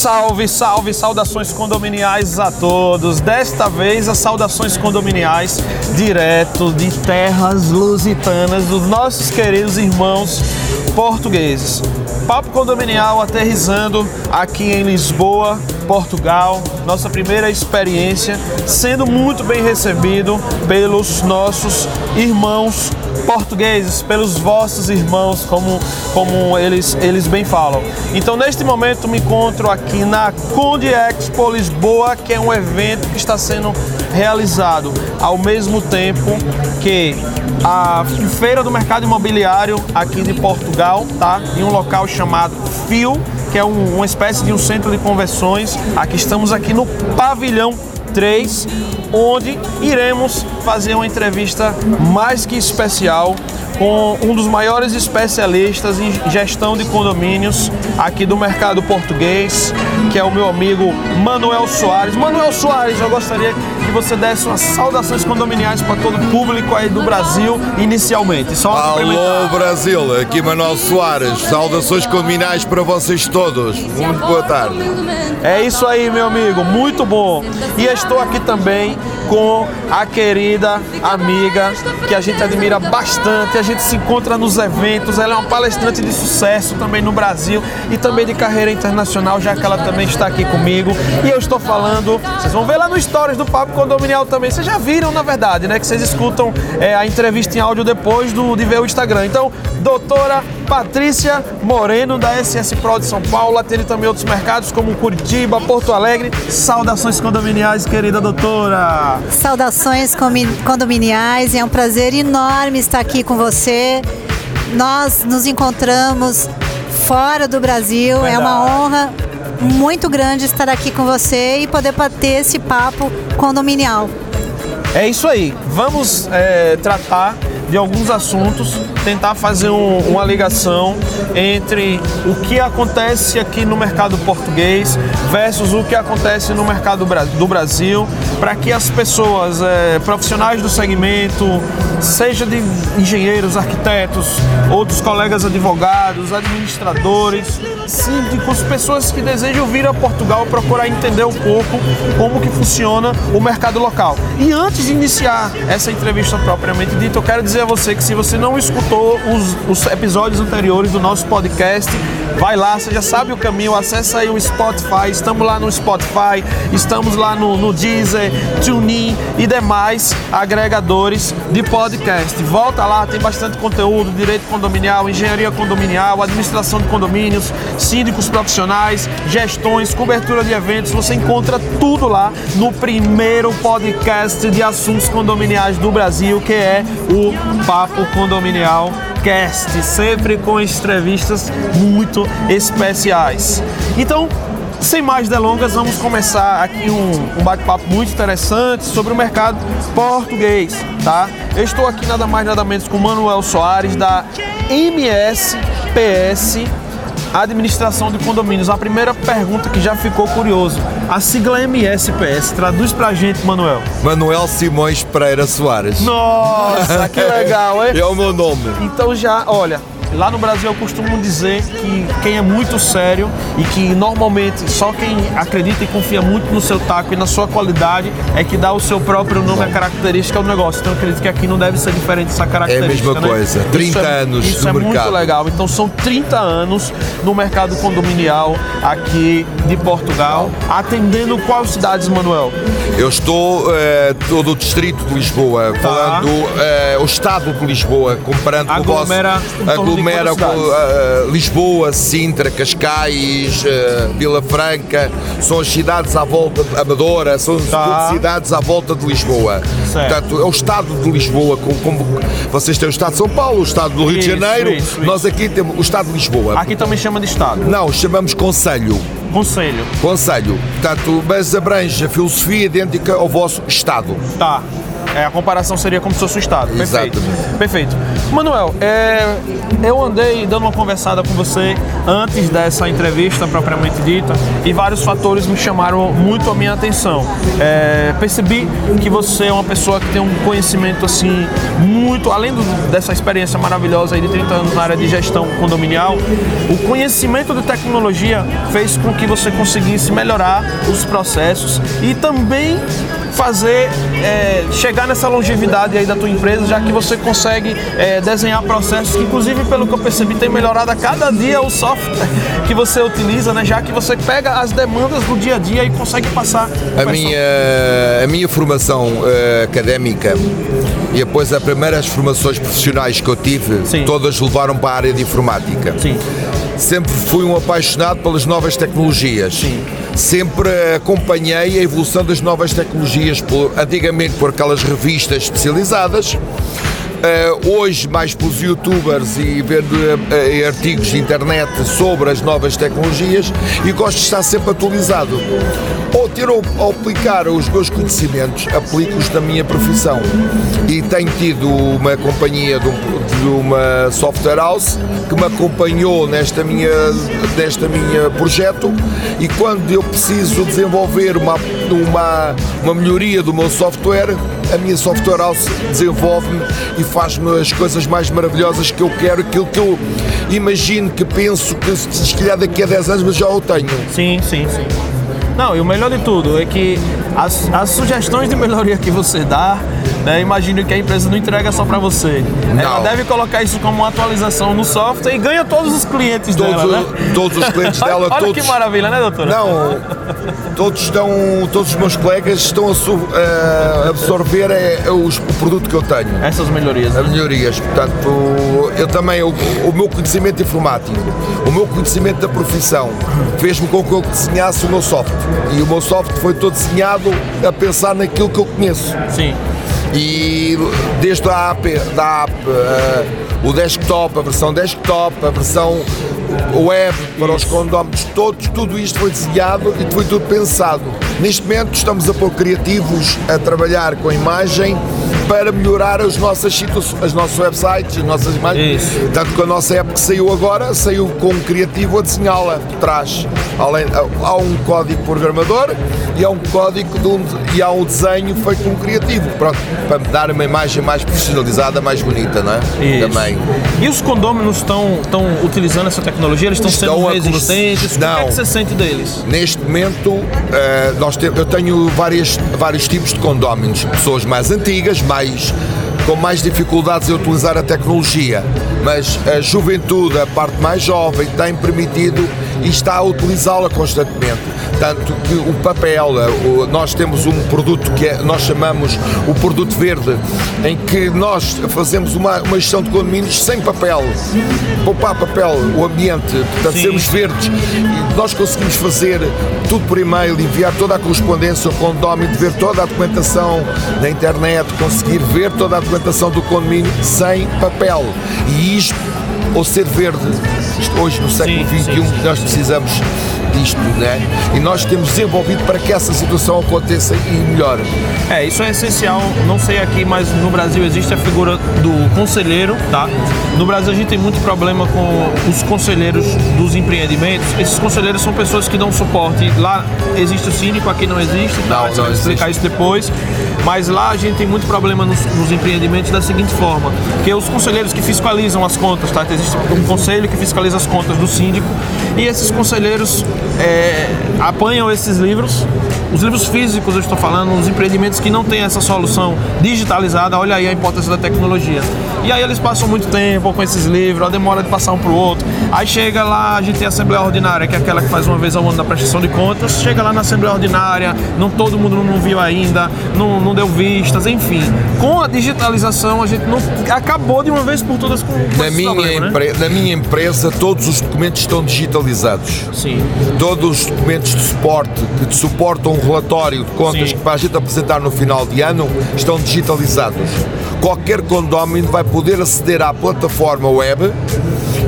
Salve, salve, saudações condominiais a todos. Desta vez, as saudações condominiais direto de terras lusitanas dos nossos queridos irmãos portugueses. Papo condominial aterrizando aqui em Lisboa, Portugal. Nossa primeira experiência sendo muito bem recebido pelos nossos irmãos portugueses, pelos vossos irmãos, como, como eles, eles bem falam. Então, neste momento, me encontro aqui na Conde Expo Lisboa, que é um evento que está sendo realizado ao mesmo tempo que a Feira do Mercado Imobiliário aqui de Portugal, tá? Em um local chamado FIO, que é um, uma espécie de um centro de convenções. Aqui estamos aqui no pavilhão 3, onde iremos fazer uma entrevista mais que especial com um dos maiores especialistas em gestão de condomínios aqui do mercado português, que é o meu amigo Manuel Soares. Manuel Soares, eu gostaria que você desse umas saudações condominiais para todo o público aí do Brasil inicialmente. Só Alô Brasil, aqui Manuel Soares. Saudações condominiais para vocês todos. Muito boa tarde. É isso aí, meu amigo, muito bom. E estou aqui também com a querida amiga que a gente admira bastante, a gente se encontra nos eventos, ela é uma palestrante de sucesso também no Brasil e também de carreira internacional, já que ela também está aqui comigo. E eu estou falando, vocês vão ver lá no Stories do Papo Condominial também, vocês já viram na verdade, né? Que vocês escutam é, a entrevista em áudio depois do, de ver o Instagram. Então, doutora Patrícia Moreno, da SS Pro de São Paulo, atende também outros mercados como Curitiba, Porto Alegre. Saudações condominiais, querida doutora! Saudações condominiais, é um prazer enorme estar aqui com você. Nós nos encontramos fora do Brasil, Verdade. é uma honra muito grande estar aqui com você e poder bater esse papo condominial. É isso aí, vamos é, tratar de alguns assuntos, tentar fazer um, uma ligação entre o que acontece aqui no mercado português versus o que acontece no mercado do Brasil, para que as pessoas, é, profissionais do segmento, seja de engenheiros, arquitetos, outros colegas advogados, administradores, síndicos, pessoas que desejam vir a Portugal procurar entender um pouco como que funciona o mercado local. E antes de iniciar essa entrevista propriamente dita, eu quero dizer a você que se você não escutou os, os episódios anteriores do nosso podcast, vai lá, você já sabe o caminho, acessa aí o Spotify, estamos lá no Spotify, estamos lá no, no Deezer, TuneIn e demais agregadores de podcast. Volta lá, tem bastante conteúdo, direito condominial, engenharia condominial, administração de condomínios, síndicos profissionais, gestões, cobertura de eventos, você encontra tudo lá no primeiro podcast de assuntos condominiais do Brasil, que é o Papo Condominial Cast, sempre com entrevistas muito especiais. Então, sem mais delongas, vamos começar aqui um, um bate-papo muito interessante sobre o mercado português, tá? Eu estou aqui nada mais nada menos com Manuel Soares da MSPS administração de condomínios. A primeira pergunta que já ficou curioso. A sigla MSPS, traduz pra gente, Manuel. Manuel Simões Pereira Soares. Nossa, que legal, hein? É o meu nome. Então já, olha, Lá no Brasil eu costumo dizer que quem é muito sério e que normalmente só quem acredita e confia muito no seu taco e na sua qualidade é que dá o seu próprio nome, a característica ao negócio. Então eu acredito que aqui não deve ser diferente essa característica. É a mesma né? coisa, 30 isso é, anos isso no é mercado. muito legal. Então são 30 anos no mercado condominial aqui de Portugal, atendendo quais cidades, Manuel? Eu estou é, todo o distrito de Lisboa, tá. falando é, o estado de Lisboa, comparando aglomera com o vosso. Aglomera com uh, Lisboa, Sintra, Cascais, uh, Vila Franca, são as cidades à volta de Amadora, são tá. cidades à volta de Lisboa. Certo. Portanto, é o estado de Lisboa, como, como, vocês têm o estado de São Paulo, o estado do Rio isso, de Janeiro, isso, nós aqui temos o estado de Lisboa. Aqui também chama de estado? Não, chamamos Conselho. Conselho. Conselho. Portanto, mas abrange a filosofia idêntica ao vosso Estado. Tá. É, a comparação seria como se fosse o Estado. Perfeito. Perfeito. Manuel, é, eu andei dando uma conversada com você antes dessa entrevista propriamente dita e vários fatores me chamaram muito a minha atenção. É, percebi que você é uma pessoa que tem um conhecimento assim muito, além do- dessa experiência maravilhosa aí de 30 anos na área de gestão condominial, o conhecimento de tecnologia fez com que você conseguisse melhorar os processos e também fazer é, chegar nessa longevidade aí da tua empresa, já que você consegue é, desenhar processos que, inclusive, pelo que eu percebi, tem melhorado a cada dia o software que você utiliza, né? Já que você pega as demandas do dia a dia e consegue passar. A minha, a minha formação eh, académica e depois as primeiras formações profissionais que eu tive, Sim. todas levaram para a área de informática. Sim. Sempre fui um apaixonado pelas novas tecnologias. Sim. Sempre acompanhei a evolução das novas tecnologias, por, antigamente por aquelas revistas especializadas. Eh, hoje, mais pelos youtubers e vendo eh, artigos de internet sobre as novas tecnologias e gosto de estar sempre atualizado. Ou ter ao aplicar os meus conhecimentos, aplico-os na minha profissão. E tenho tido uma companhia de, um, de uma software house que me acompanhou nesta minha, nesta minha projeto e quando eu preciso desenvolver uma, uma, uma melhoria do meu software, a minha software house desenvolve-me e faz-me as coisas mais maravilhosas que eu quero, aquilo que eu imagino, que penso que se calhar daqui a 10 anos já o tenho. Sim, sim, sim. Não, e o melhor de tudo é que as, as sugestões de melhoria que você dá, né, imagino que a empresa não entrega só para você. Ela Não. deve colocar isso como uma atualização no software e ganha todos os clientes Todos, dela, né? todos os clientes dela, Olha todos. que maravilha, né, doutora? Não, todos estão, todos os meus colegas estão a, a absorver é os- o produto que eu tenho. Essas melhorias. a melhorias. Portanto, eu também, o, o meu conhecimento informático, o meu conhecimento da profissão, fez-me com que eu desenhasse o meu software. E o meu software foi todo desenhado a pensar naquilo que eu conheço. Sim. E desde a app, da app eh, o desktop, a versão desktop, a versão web para os condóminos, todos, tudo isto foi desenhado e foi tudo pensado. Neste momento estamos a pôr criativos a trabalhar com a imagem para melhorar as nossas situações, os nossos websites, as nossas imagens. Isso. Tanto que a nossa app que saiu agora saiu com um criativo a desenhá-la por trás. Além, há um código programador e há um código de um, e há um desenho feito com um criativo. Pronto, para me dar uma imagem mais profissionalizada, mais bonita, não é? Isso. Também. E os condôminos estão estão utilizando essa tecnologia? Eles estão Estão sendo resistentes? O que é Não. que você sente deles? Neste momento, eh, nós te- eu tenho várias, vários tipos de condóminos. Pessoas mais antigas, mais, com mais dificuldades em utilizar a tecnologia. Mas a juventude, a parte mais jovem, tem permitido e está a utilizá-la constantemente. Tanto que o papel, eh, nós temos um produto que é- nós chamamos o produto verde, em que nós fazemos uma, uma gestão de condomínios sem papel. Poupar papel, o ambiente, portanto, Sim. sermos verdes. E nós conseguimos fazer tudo por e-mail, enviar toda a correspondência ao condomínio, ver toda a documentação na internet, conseguir ver toda a documentação do condomínio sem papel. E isto, ou ser verde, hoje no século Sim, XXI, sim, nós precisamos disto, né? E nós temos desenvolvido para que essa situação aconteça e melhore. É, isso é essencial. Não sei aqui, mas no Brasil existe a figura do conselheiro, tá? No Brasil a gente tem muito problema com os conselheiros dos empreendimentos. Esses conselheiros são pessoas que dão suporte. Lá existe o síndico, aqui não existe. Tá? Não, não vai explicar existe. isso depois. Mas lá a gente tem muito problema nos, nos empreendimentos da seguinte forma: que os conselheiros que fiscalizam as contas, tá? Existe um conselho que fiscaliza as contas do síndico e esses conselheiros é, apanham esses livros, os livros físicos eu estou falando, os empreendimentos que não têm essa solução digitalizada, olha aí a importância da tecnologia. E aí eles passam muito tempo com esses livros, a demora de passar um para o outro. Aí chega lá, a gente tem a Assembleia Ordinária, que é aquela que faz uma vez ao ano da prestação de contas, chega lá na Assembleia Ordinária, não todo mundo não viu ainda, não, não deu vistas, enfim. Com a digitalização a gente não acabou de uma vez por todas com, com Na minha, problema, né? na minha empresa, todos os documentos estão digitalizados. Sim. Todos os documentos de suporte que te suportam um relatório de contas Sim. que para a gente apresentar no final de ano estão digitalizados. Qualquer condómino vai poder aceder à plataforma web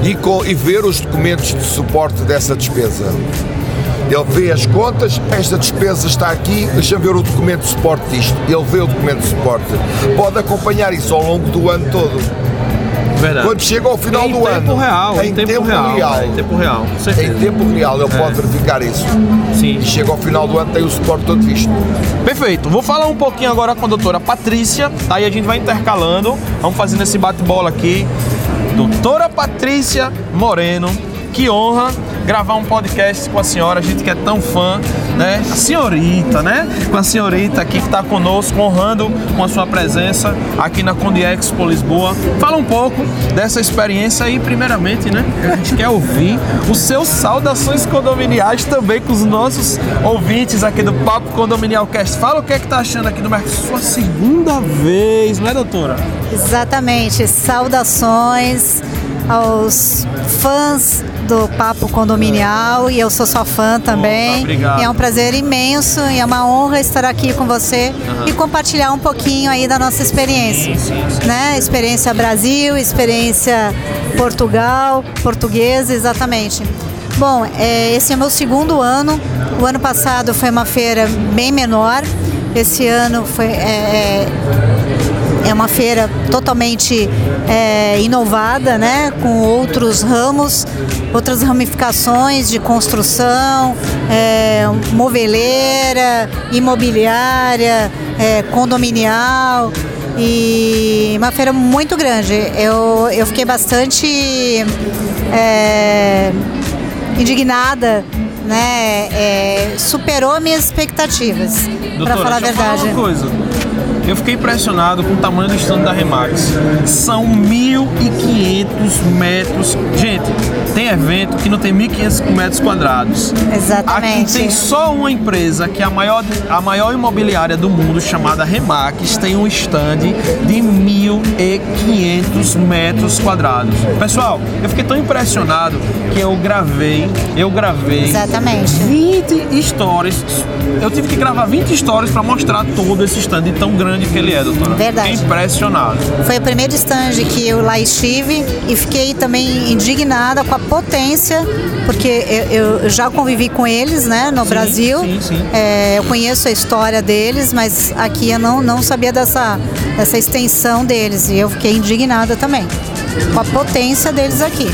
e, co- e ver os documentos de suporte dessa despesa. Ele vê as contas, esta despesa está aqui, deixa-me ver o documento de suporte disto. Ele vê o documento de suporte. Pode acompanhar isso ao longo do ano todo. Verdade. Quando chega ao final em do tempo ano, real, em, tempo, real, real, Em tempo real, em tempo real, ele pode verificar isso. Sim. E chega ao final do ano, tem o suporte todo visto. Perfeito. Vou falar um pouquinho agora com a doutora Patrícia, tá? E a gente vai intercalando. Vamos fazendo esse bate-bola aqui. Doutora Patrícia Moreno, que honra gravar um podcast com a senhora, a gente que é tão fã, né? A senhorita, né? Com a senhorita aqui que está conosco, honrando com a sua presença aqui na Conde Expo Lisboa. Fala um pouco dessa experiência e, primeiramente, né? A gente quer ouvir os seus saudações condominiais também com os nossos ouvintes aqui do Papo Condominial Cast. Fala o que é que tá achando aqui do mercado. Sua segunda vez, não é, doutora? Exatamente. Saudações aos fãs do Papo Condominial e eu sou sua fã também. Opa, obrigado. É um prazer imenso e é uma honra estar aqui com você e compartilhar um pouquinho aí da nossa experiência. Né? Experiência Brasil, experiência Portugal, portuguesa, exatamente. Bom, é, esse é meu segundo ano. O ano passado foi uma feira bem menor. Esse ano foi é, é, uma feira totalmente é, inovada, né? Com outros ramos, outras ramificações de construção, é, moveleira, imobiliária, é, condominial e uma feira muito grande. Eu, eu fiquei bastante é, indignada, né? É, superou minhas expectativas, para falar a verdade. uma coisa. Eu fiquei impressionado com o tamanho do stand da Remax. São 1.500 metros. Gente, tem evento que não tem 1.500 metros quadrados. Exatamente. Aqui tem só uma empresa que é a maior, a maior imobiliária do mundo, chamada Remax, tem um stand de 1.500 metros quadrados. Pessoal, eu fiquei tão impressionado que eu gravei, eu gravei Exatamente. 20 stories. Eu tive que gravar 20 stories para mostrar todo esse stand tão grande que ele é, doutora. Verdade. Fiquei impressionado. Foi o primeiro stand que eu lá estive e fiquei também indignada com a potência, porque eu, eu já convivi com eles, né, no Sim, Brasil. sim, sim. É, eu conheço a história deles, mas aqui eu não, não sabia dessa, dessa extensão deles e eu fiquei indignada também com a potência deles aqui.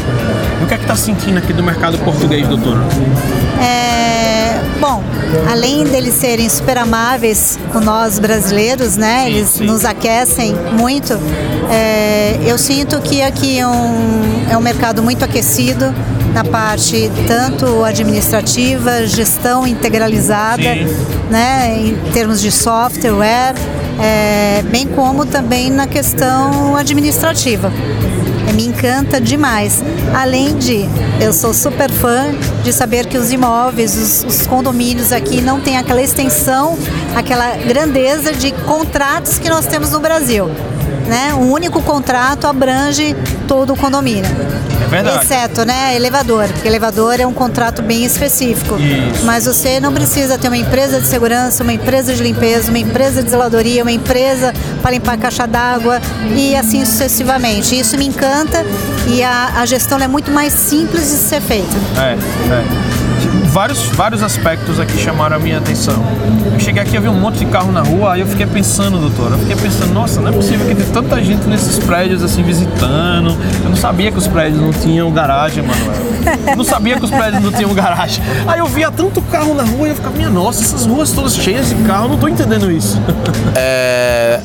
E o que é que tá sentindo aqui do mercado português, doutora? Bom, além deles serem super amáveis com nós brasileiros, né? Sim, eles sim. nos aquecem muito. é, eu sinto que aqui é um, é um mercado muito aquecido na parte tanto administrativa, gestão integralizada, Sim. né? Em termos de software, é, bem como também na questão administrativa. Me encanta demais. Além de, eu sou super fã de saber que os imóveis, os, os condomínios aqui não têm aquela extensão, aquela grandeza de contratos que nós temos no Brasil. Né? Um único contrato abrange todo o condomínio. É verdade. Exceto, né, elevador, porque elevador é um contrato bem específico. Isso. Mas você não precisa ter uma empresa de segurança, uma empresa de limpeza, uma empresa de zeladoria, uma empresa para limpar a caixa d'água e assim sucessivamente. Isso me encanta e a, a gestão é muito mais simples de ser feita. É, é. Vários, vários aspectos aqui chamaram a minha atenção. Eu cheguei aqui, eu vi um monte de carro na rua, aí eu fiquei pensando, doutora, eu fiquei pensando, nossa, não é possível que tem tanta gente nesses prédios assim visitando. Eu não sabia que os prédios não tinham garagem, Manuel. Eu não sabia que os prédios não tinham garagem. Aí eu via tanto carro na rua e eu ficava, minha nossa, essas ruas todas cheias de carro, eu não tô entendendo isso. É,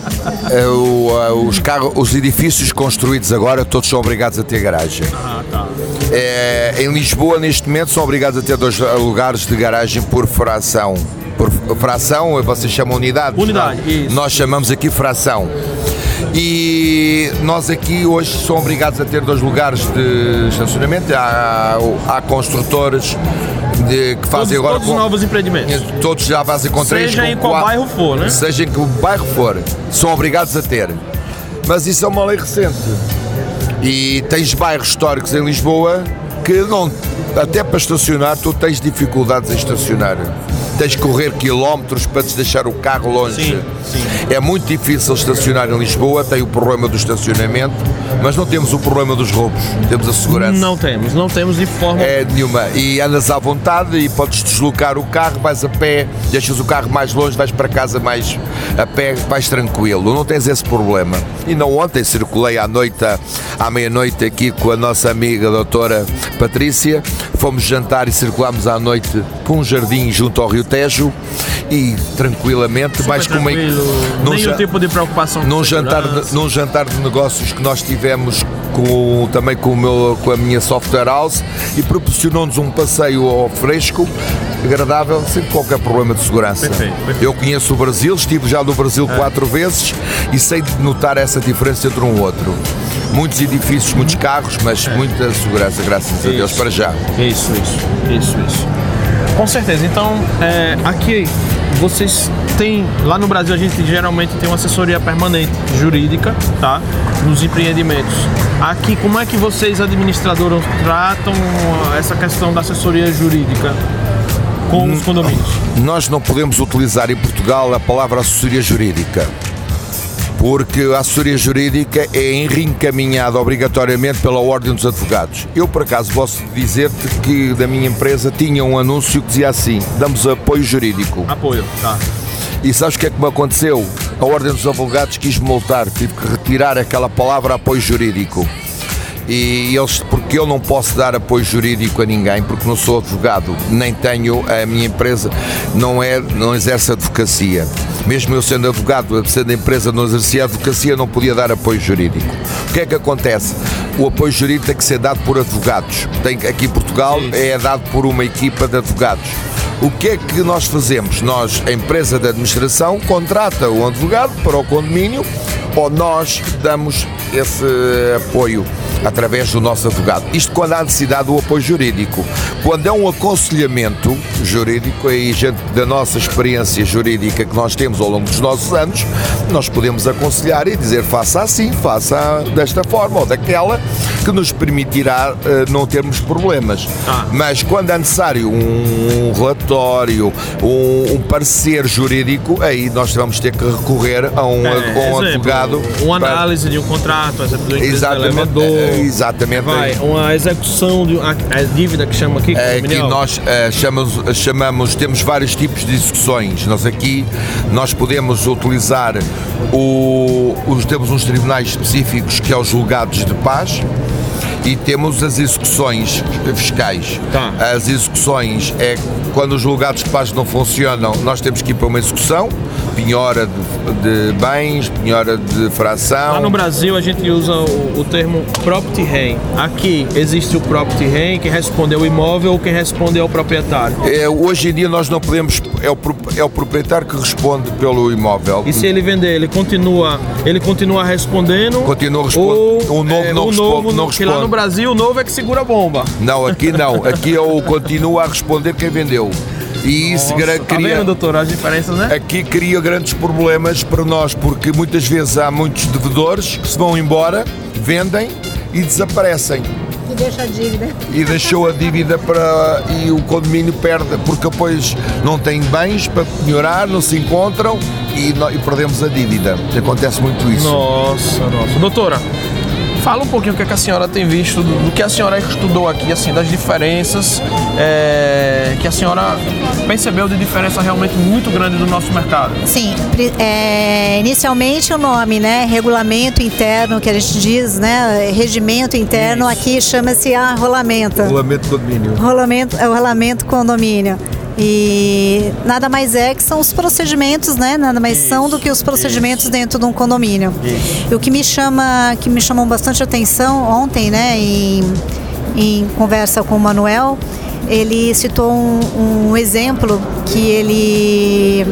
é, o, é, os, carros, os edifícios construídos agora, todos são obrigados a ter garagem. Ah, tá. É, em Lisboa, neste momento, são obrigados a ter dois lugares de garagem por fração. Por fração, vocês chamam unidade? Unidade, Nós- isso. Nós chamamos aqui fração. E nós aqui hoje somos obrigados a ter dois lugares de estacionamento. Há, há construtores de- que fazem Todos, agora todos os com- novos empreendimentos. Todos já fazem com três Seja em qual bairro for, né? Seja em que bairro for, são obrigados a ter. Mas isso é uma lei recente. E tens bairros históricos em Lisboa que não, até para estacionar, tu tens dificuldades em estacionar. Tens que correr quilómetros para te deixar o carro longe. Sim, sim. É muito difícil estacionar em Lisboa, tem o problema do estacionamento, mas não temos o problema dos roubos, temos a segurança. Não temos, não temos de forma. É nenhuma. E andas à vontade e podes deslocar o carro, vais a pé, deixas o carro mais longe, vais para casa mais a pé, vais tranquilo. Não tens esse problema. E não ontem circulei à noite, à meia-noite aqui com a nossa amiga a doutora Patrícia. Fomos jantar e circulámos à noite por um jardim junto ao Rio Tejo e tranquilamente, Super mais com uma tranquilo, num nenhum ja- tipo de preocupação num jantar, de, num jantar de negócios que nós tivemos com, também com, o meu, com a minha software house e proporcionou-nos um passeio ao fresco, agradável, sem qualquer problema de segurança. Perfeito, perfeito. Eu conheço o Brasil, estive já no Brasil quatro vezes e sei notar essa diferença entre um outro. Muitos edifícios, muitos carros, mas muita segurança, graças a Deus, Isso. para já. Isso, isso, isso, isso. Com certeza. Então, é, aqui vocês têm, lá no Brasil a gente geralmente tem uma assessoria permanente jurídica, tá? Nos empreendimentos. Aqui, como é que vocês, administradores, tratam essa questão da assessoria jurídica com os condomínios? Nós não podemos utilizar em Portugal a palavra assessoria jurídica. Porque a assessoria jurídica é reencaminhada obrigatoriamente pela Ordem dos Advogados. Eu, por acaso, posso dizer-te que da minha empresa tinha um anúncio que dizia assim: damos apoio jurídico. Apoio, tá? E sabes o que é que me aconteceu? A Ordem dos Advogados quis me multar, tive que retirar aquela palavra apoio jurídico. E eles, porque eu não posso dar apoio jurídico a ninguém, porque não sou advogado, nem tenho, a minha empresa não, é, não exerce advocacia. Mesmo eu sendo advogado, sendo a empresa não exercia advocacia, não podia dar apoio jurídico. O que é que acontece? O apoio jurídico tem que ser dado por advogados. Tem, aqui em Portugal Sim. é dado por uma equipa de advogados. O que é que nós fazemos? Nós, a empresa de administração, contrata um advogado para o condomínio ou nós damos esse apoio através do nosso advogado. Isto quando há necessidade do apoio jurídico. Quando é um aconselhamento jurídico, aí gente da nossa experiência jurídica que nós temos ao longo dos nossos anos, nós podemos aconselhar e dizer faça assim, faça desta forma ou daquela, que nos permitirá eh, não termos problemas. Ah. Mas quando é necessário um relatório, um, um parecer jurídico, aí nós vamos ter que recorrer a um, a um exemplo, advogado. Uma para- análise de um contrato, exemplo do Exatamente, é, exatamente. Vai, uma execução de a, a dívida que chama aqui, É, aqui nós eh, chamamos, chamamos, temos vários tipos de execuções. Nós aqui nós podemos utilizar o, os, temos uns tribunais específicos que é os julgados de paz e temos as execuções fiscais. Tá. As execuções é quando os julgados de paz não funcionam, nós temos que ir para uma execução, penhora de, de bens, penhora de fração. Lá no Brasil a gente usa o, o termo property rent. Aqui existe o property rent, que responde ao imóvel ou quem responde ao proprietário. É, hoje em dia nós não podemos, é o, é o proprietário que responde pelo imóvel. E se ele vender, ele continua, ele continua respondendo. Continua respondendo. O novo é, não o responde- novo, não que lá no responde. Brasil o novo é que segura a bomba. Não, aqui não. Aqui eu continuo a responder quem vendeu. E isso gra- tá cria. vendo, doutor, as diferenças, né? Aqui cria grandes problemas para nós, porque muitas vezes há muitos devedores que se vão embora, vendem e desaparecem. E deixa a dívida. E deixou a dívida para. e o condomínio perde, porque depois não tem bens para melhorar, não se encontram e, nó- e perdemos a dívida. Acontece muito isso. Nossa, nossa. Doutora, fala um pouquinho o que, é que a senhora tem visto, do, do que a senhora estudou aqui, assim, das diferenças é, que a senhora percebeu de diferença realmente muito grande do nosso mercado. Sim, é, inicialmente o nome, né? Regulamento interno, que a gente diz, né? Regimento interno, aqui chama-se arrolamento. Regulamento do condomínio. Rolamento, é o rolamento condomínio. E nada mais é que são os procedimentos, né? Nada mais são do que os procedimentos dentro de um condomínio. E o que me chama, que me chamou bastante atenção ontem, né, em, em conversa com o Manuel, ele citou um, um exemplo que ele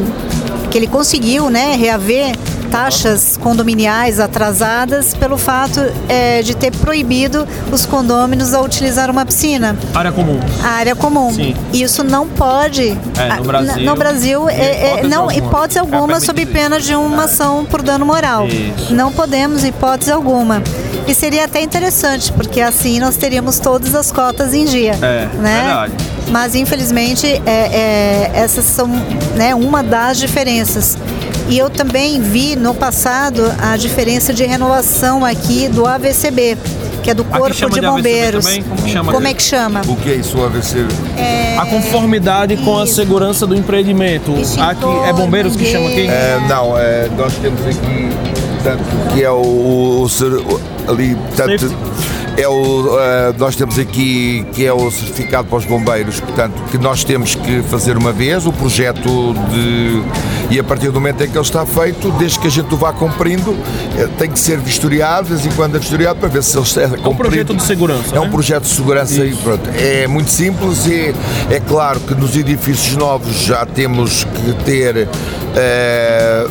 que ele conseguiu, né, reaver taxas condominiais atrasadas pelo fato eh, de ter proibido os condôminos a utilizar uma piscina Área comum. a área comum. Sim. Isso não pode. É, no Brasil, no Brasil, em é, é, hipótese não, alguma. hipótese É alguma, sob pena de uma ação por dano moral. Isso. Não podemos, hipótese alguma. E seria até interessante, porque assim nós teríamos todas as cotas em dia. É, né? verdade. mas infelizmente é, é, essas são né, uma das diferenças. E eu também vi no passado a diferença de renovação aqui do AVCB, que é do Corpo de de AVCB Bombeiros. também? Como chama? Como é que chama? O que é isso, o AVC? A conformidade com a Isso. segurança do empreendimento. Extintor, Aqui é bombeiros que chama aqui? É, não, é, nós temos aqui, portanto, que é o, o o- ali, Safety. é o, é, nós temos aqui que é o certificado para os bombeiros, portanto, que nós temos que fazer uma vez o projeto de e a partir do momento em que ele está feito, desde que a gente o vá cumprindo, eh, tem que ser vistoriado, de vez em quando é vistoriado para ver se ele está É um cumprido. projeto de segurança. É um né? projeto de segurança e pronto. É muito simples e é claro que nos edifícios novos já temos que ter eh,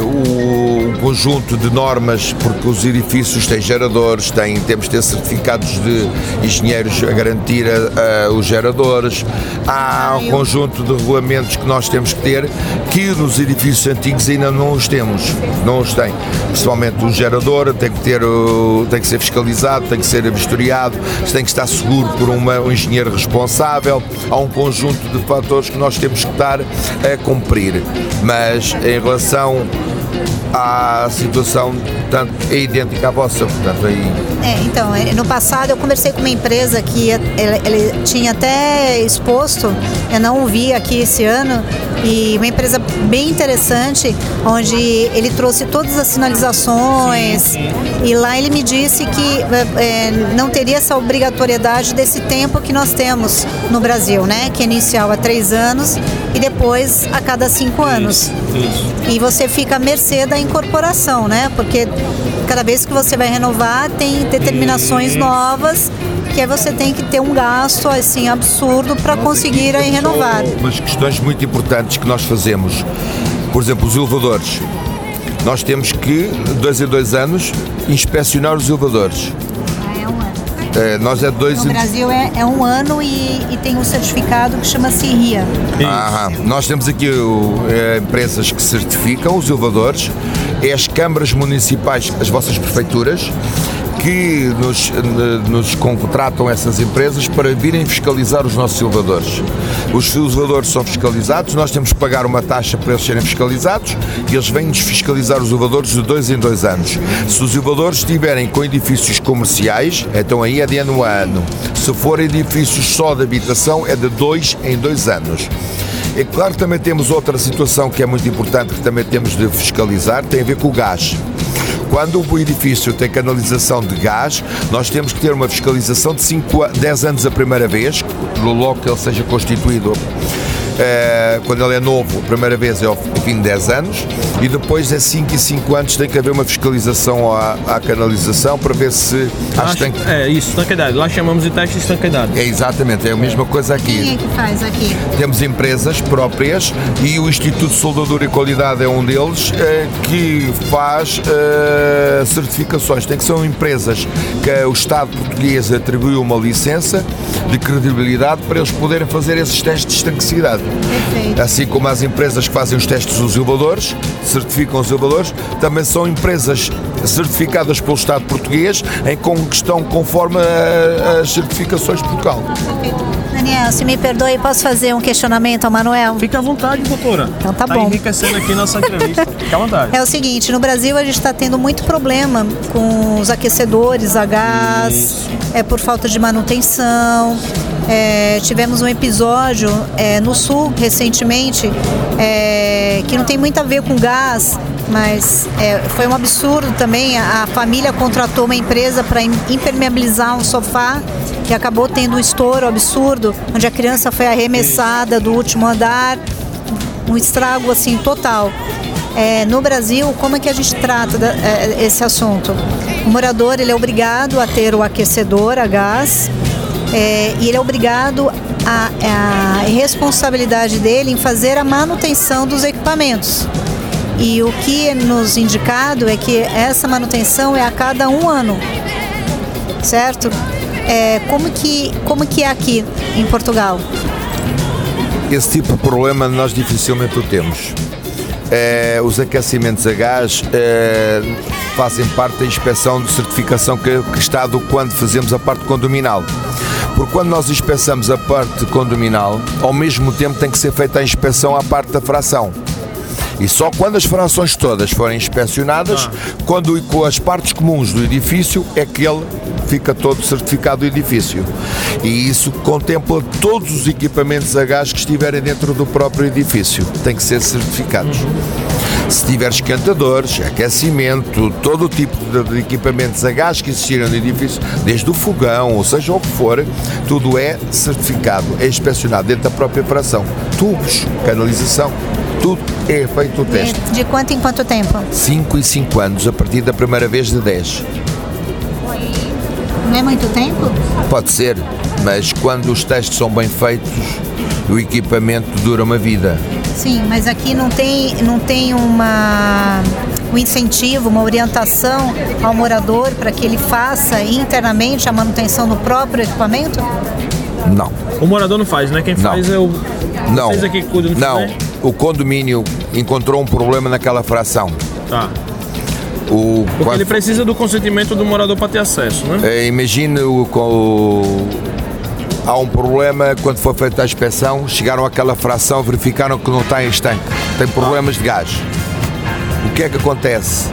o conjunto de normas, porque os edifícios têm geradores, têm, temos de ter certificados de engenheiros a garantir a- a- os geradores. Há um conjunto de regulamentos que nós temos que ter que nos edifícios antigos ainda não os temos, não os têm. Principalmente o gerador tem que, ter, tem que ser fiscalizado, tem que ser vistoriado, tem que estar seguro por uma- um engenheiro responsável. Há um conjunto de fatores que nós temos que estar a cumprir. Mas em relação à situação, portanto, é idêntica à vossa, portanto, aí. É, então, é, no passado eu conversei com uma empresa que ele, ele tinha até exposto, eu não o vi aqui esse ano, e uma empresa bem interessante, onde ele trouxe todas as sinalizações, e lá ele me disse que é, não teria essa obrigatoriedade desse tempo que nós temos no Brasil, né? Que é inicial a três anos e depois a cada cinco anos. Isso. E você fica à mercê da incorporação, né? Porque cada vez que você vai renovar, tem determinações novas que aí você tem que ter um gasto assim absurdo para conseguir aí renovar. Umas questões muito importantes que nós fazemos, por exemplo, os elevadores. Nós temos que, dois em dois anos, inspecionar os elevadores. É um ano. Eh, nós é dois No em Brasil é, é um ano e, e tem um certificado que chama-se RIA. Aham. Nós temos aqui o, eh, empresas que certificam os elevadores, é as câmaras municipais, as vossas prefeituras, que nos, nos contratam essas empresas para virem fiscalizar os nossos elevadores. Os elevadores são fiscalizados, nós temos que pagar uma taxa para eles serem fiscalizados e eles vêm-nos fiscalizar os elevadores de dois em dois anos. Se os elevadores estiverem com edifícios comerciais, então aí é de ano a ano. Se for edifícios só de habitação, é de dois em dois anos. É claro que também temos outra situação que é muito importante que também temos de fiscalizar, tem a ver com o gás. Quando o edifício tem canalização de gás, nós temos que ter uma fiscalização de 5 a 10 anos a primeira vez, logo que ele seja constituído. Eh, quando ele é novo, a primeira vez é ao fim de 10 anos e depois é 5 e 5 anos tem que haver uma fiscalização à, à canalização para ver se acho que tem que- É isso, estanqueidade. Lá chamamos de teste de estanqueidade. é exatamente, é a mesma coisa aqui. Quem é que faz aqui? Temos empresas próprias e o Instituto de Soldadura e Qualidade é um deles eh, que faz eh, certificações. Tem que ser empresas que o Estado português atribuiu uma licença de credibilidade para eles poderem fazer esses testes de estanquicidade. Perfeito. Assim como as empresas que fazem os testes dos elevadores, certificam os elevadores, também são empresas certificadas pelo Estado português em estão conforme as certificações de Portugal. Daniel, se me perdoe, posso fazer um questionamento ao Manuel? Fique à vontade, doutora. Então tá bom. enriquecendo aqui nossa entrevista. Fique à vontade. É o seguinte, no Brasil a gente está tendo muito problema com os aquecedores a gás, Isso. é por falta de manutenção. É, tivemos um episódio é, no sul recentemente é, que não tem muito a ver com gás, mas é, foi um absurdo também. A, a família contratou uma empresa para impermeabilizar um sofá que acabou tendo um estouro absurdo, onde a criança foi arremessada do último andar um estrago assim total. É, no Brasil, como é que a gente trata da- é, esse assunto? O morador ele é obrigado a ter o aquecedor a gás é, e ele é obrigado a, a responsabilidade dele em fazer a manutenção dos equipamentos. E o que é nos indicado é que essa manutenção é a cada um ano, certo? É, como, que, como que é aqui em Portugal? Esse tipo de problema nós dificilmente o temos. Eh, os aquecimentos a gás eh, fazem parte da inspeção de certificação que, que Estado quando fazemos a parte condominal. Porque quando nós inspeçamos a parte condominal, ao mesmo tempo tem que ser feita a inspeção à parte da fração. E só quando as frações todas forem inspecionadas, quando com as partes comuns do edifício, é que ele fica todo certificado do edifício. E isso contempla todos os equipamentos a gás que estiverem dentro do próprio edifício. Tem que ser certificados. Se tiver esquentadores, aquecimento, todo o tipo de- de equipamentos a gás que existirem no edifício, desde o fogão, ou seja o que for, tudo é certificado, é inspecionado dentro da própria fração. Tubos, canalização, tudo é feito o teste. De quanto em quanto tempo? 5 e 5 anos, a partir da primeira vez de 10. Não é muito tempo? Pode ser, mas quando os testes são bem feitos, o equipamento dura uma vida. Sim, mas aqui não tem, não tem uma, um incentivo, uma orientação ao morador para que ele faça internamente a manutenção do próprio equipamento? Não. O morador não faz, né? Quem Não. faz é o. Não. Vocês aqui que cuidam Não. né? O condomínio encontrou um problema naquela fração. Tá. O, Porque quando- ele precisa do consentimento do morador para ter acesso, né? Eh, Imagine o, o- há um problema quando foi feita a inspeção, chegaram àquela fração, verificaram que não está em estanque, tem problemas de gás. O que é que acontece?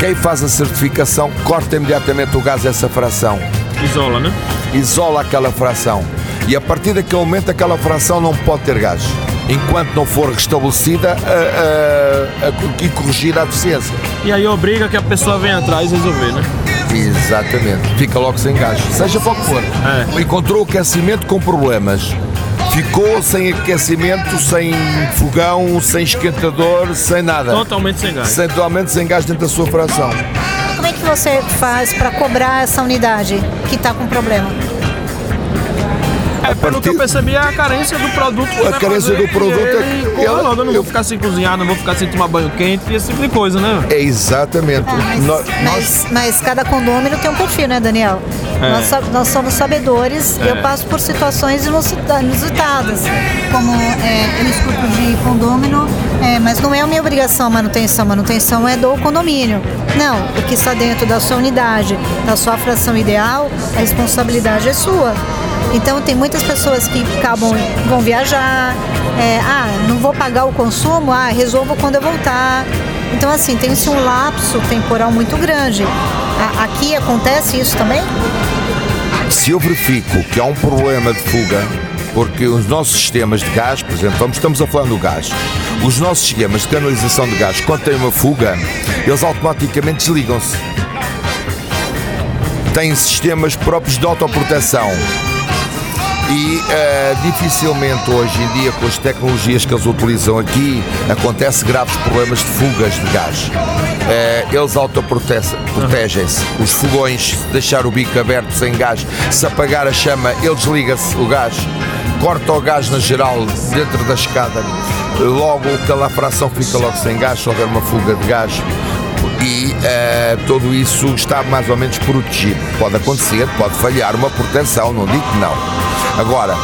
Quem faz a certificação corta imediatamente o gás dessa fração, Isola, né? isola aquela fração e a partir daquele momento aquela fração não pode ter gás. Enquanto não for restabelecida a- a- a- e corrigida a deficiência. E aí obriga que a pessoa venha atrás resolver, né? Exatamente. Fica logo sem gás. Seja para o que for. É. Encontrou o aquecimento com problemas. Ficou sem aquecimento, sem fogão, sem esquentador, sem nada. Totalmente sem gás. Sem, totalmente sem gás dentro da sua fração. Como é que você faz para cobrar essa unidade que está com problema? É, pelo que eu percebi, é a carência do produto. A vai carência do produto é ele que corra ela- eu não eu- vou ficar sem cozinhar, não vou ficar sem tomar banho quente e esse tipo de coisa, né? É exatamente. Mas, Nós- mas, mas cada condomínio tem um perfil, né, Daniel? É. Nós, nós somos sabedores, eu passo por situações inusita- inusitadas, como é, eu escuto de condômino, é, mas não é a minha obrigação a manutenção, manutenção é do condomínio. Não, o que está dentro da sua unidade, da sua fração ideal, a responsabilidade é sua. Então tem muitas pessoas que acabam, vão viajar, é, ah, não vou pagar o consumo, ah, resolvo quando eu voltar. Então assim, tem-se um lapso temporal muito grande. A- aqui acontece isso também? se eu verifico que há um problema de fuga, porque os nossos sistemas de gás, por exemplo, estamos a falar do gás, os nossos sistemas de canalização de gás, quando tem uma fuga, eles automaticamente desligam-se. Têm sistemas próprios de autoproteção. E eh, dificilmente hoje em dia, com as tecnologias que eles utilizam aqui, acontece graves problemas de fugas de gás. Eh, eles autoprotegem-se. Os fogões, deixar o bico aberto sem gás, se apagar a chama, ele desliga-se o gás, corta o gás na geral dentro da escada, logo aquela fração fica logo sem gás, se houver uma fuga de gás e eh, tudo isso está mais ou menos protegido. Pode acontecer, pode falhar uma proteção, não digo que não. Agora,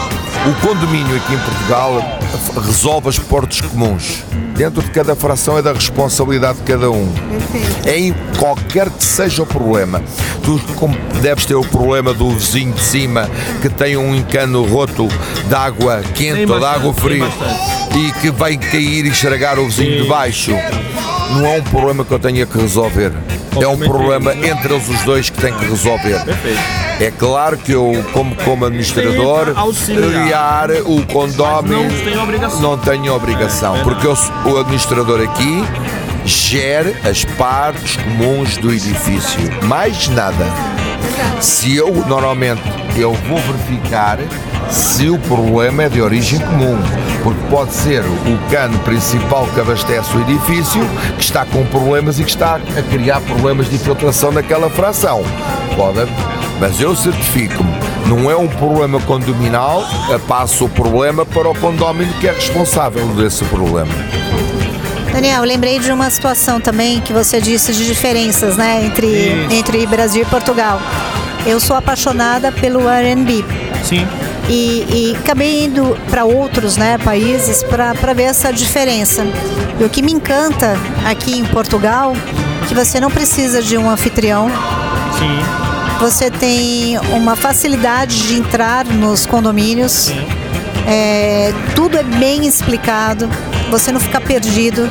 o condomínio aqui em Portugal resolve os portos comuns. Dentro de cada fração é da responsabilidade de cada um. É em qualquer que seja o problema. Tu como deves ter o problema do vizinho de cima que tem um encano roto de água quente ou de água fria e que vai cair e estragar o vizinho de baixo. Não é um problema que eu tenha que resolver. É um problema entre eles os dois que têm que resolver. Perfeito. É claro que eu, como, como administrador, auxiliar. o condomínio não tem obrigação. não tenho obrigação, É, é porque eu o administrador aqui gere as partes comuns do edifício. Mais nada. Se eu normalmente eu vou verificar se o problema é de origem comum, porque pode ser o cano principal que abastece o edifício que está com problemas e que está a criar problemas de infiltração naquela fração. Pode, mas eu certifico-me, não é um problema condominal, passo o problema para o condómino que é responsável desse problema. Daniel, lembrei de uma situação também que você disse de diferenças, né, entre, Isso. entre Brasil e Portugal. Eu sou apaixonada pelo R&B Sim. e, e acabei indo para outros né, países para ver essa diferença. E o que me encanta aqui em Portugal que você não precisa de um anfitrião, Sim. você tem uma facilidade de entrar nos condomínios. É, tudo é bem explicado, você não fica perdido.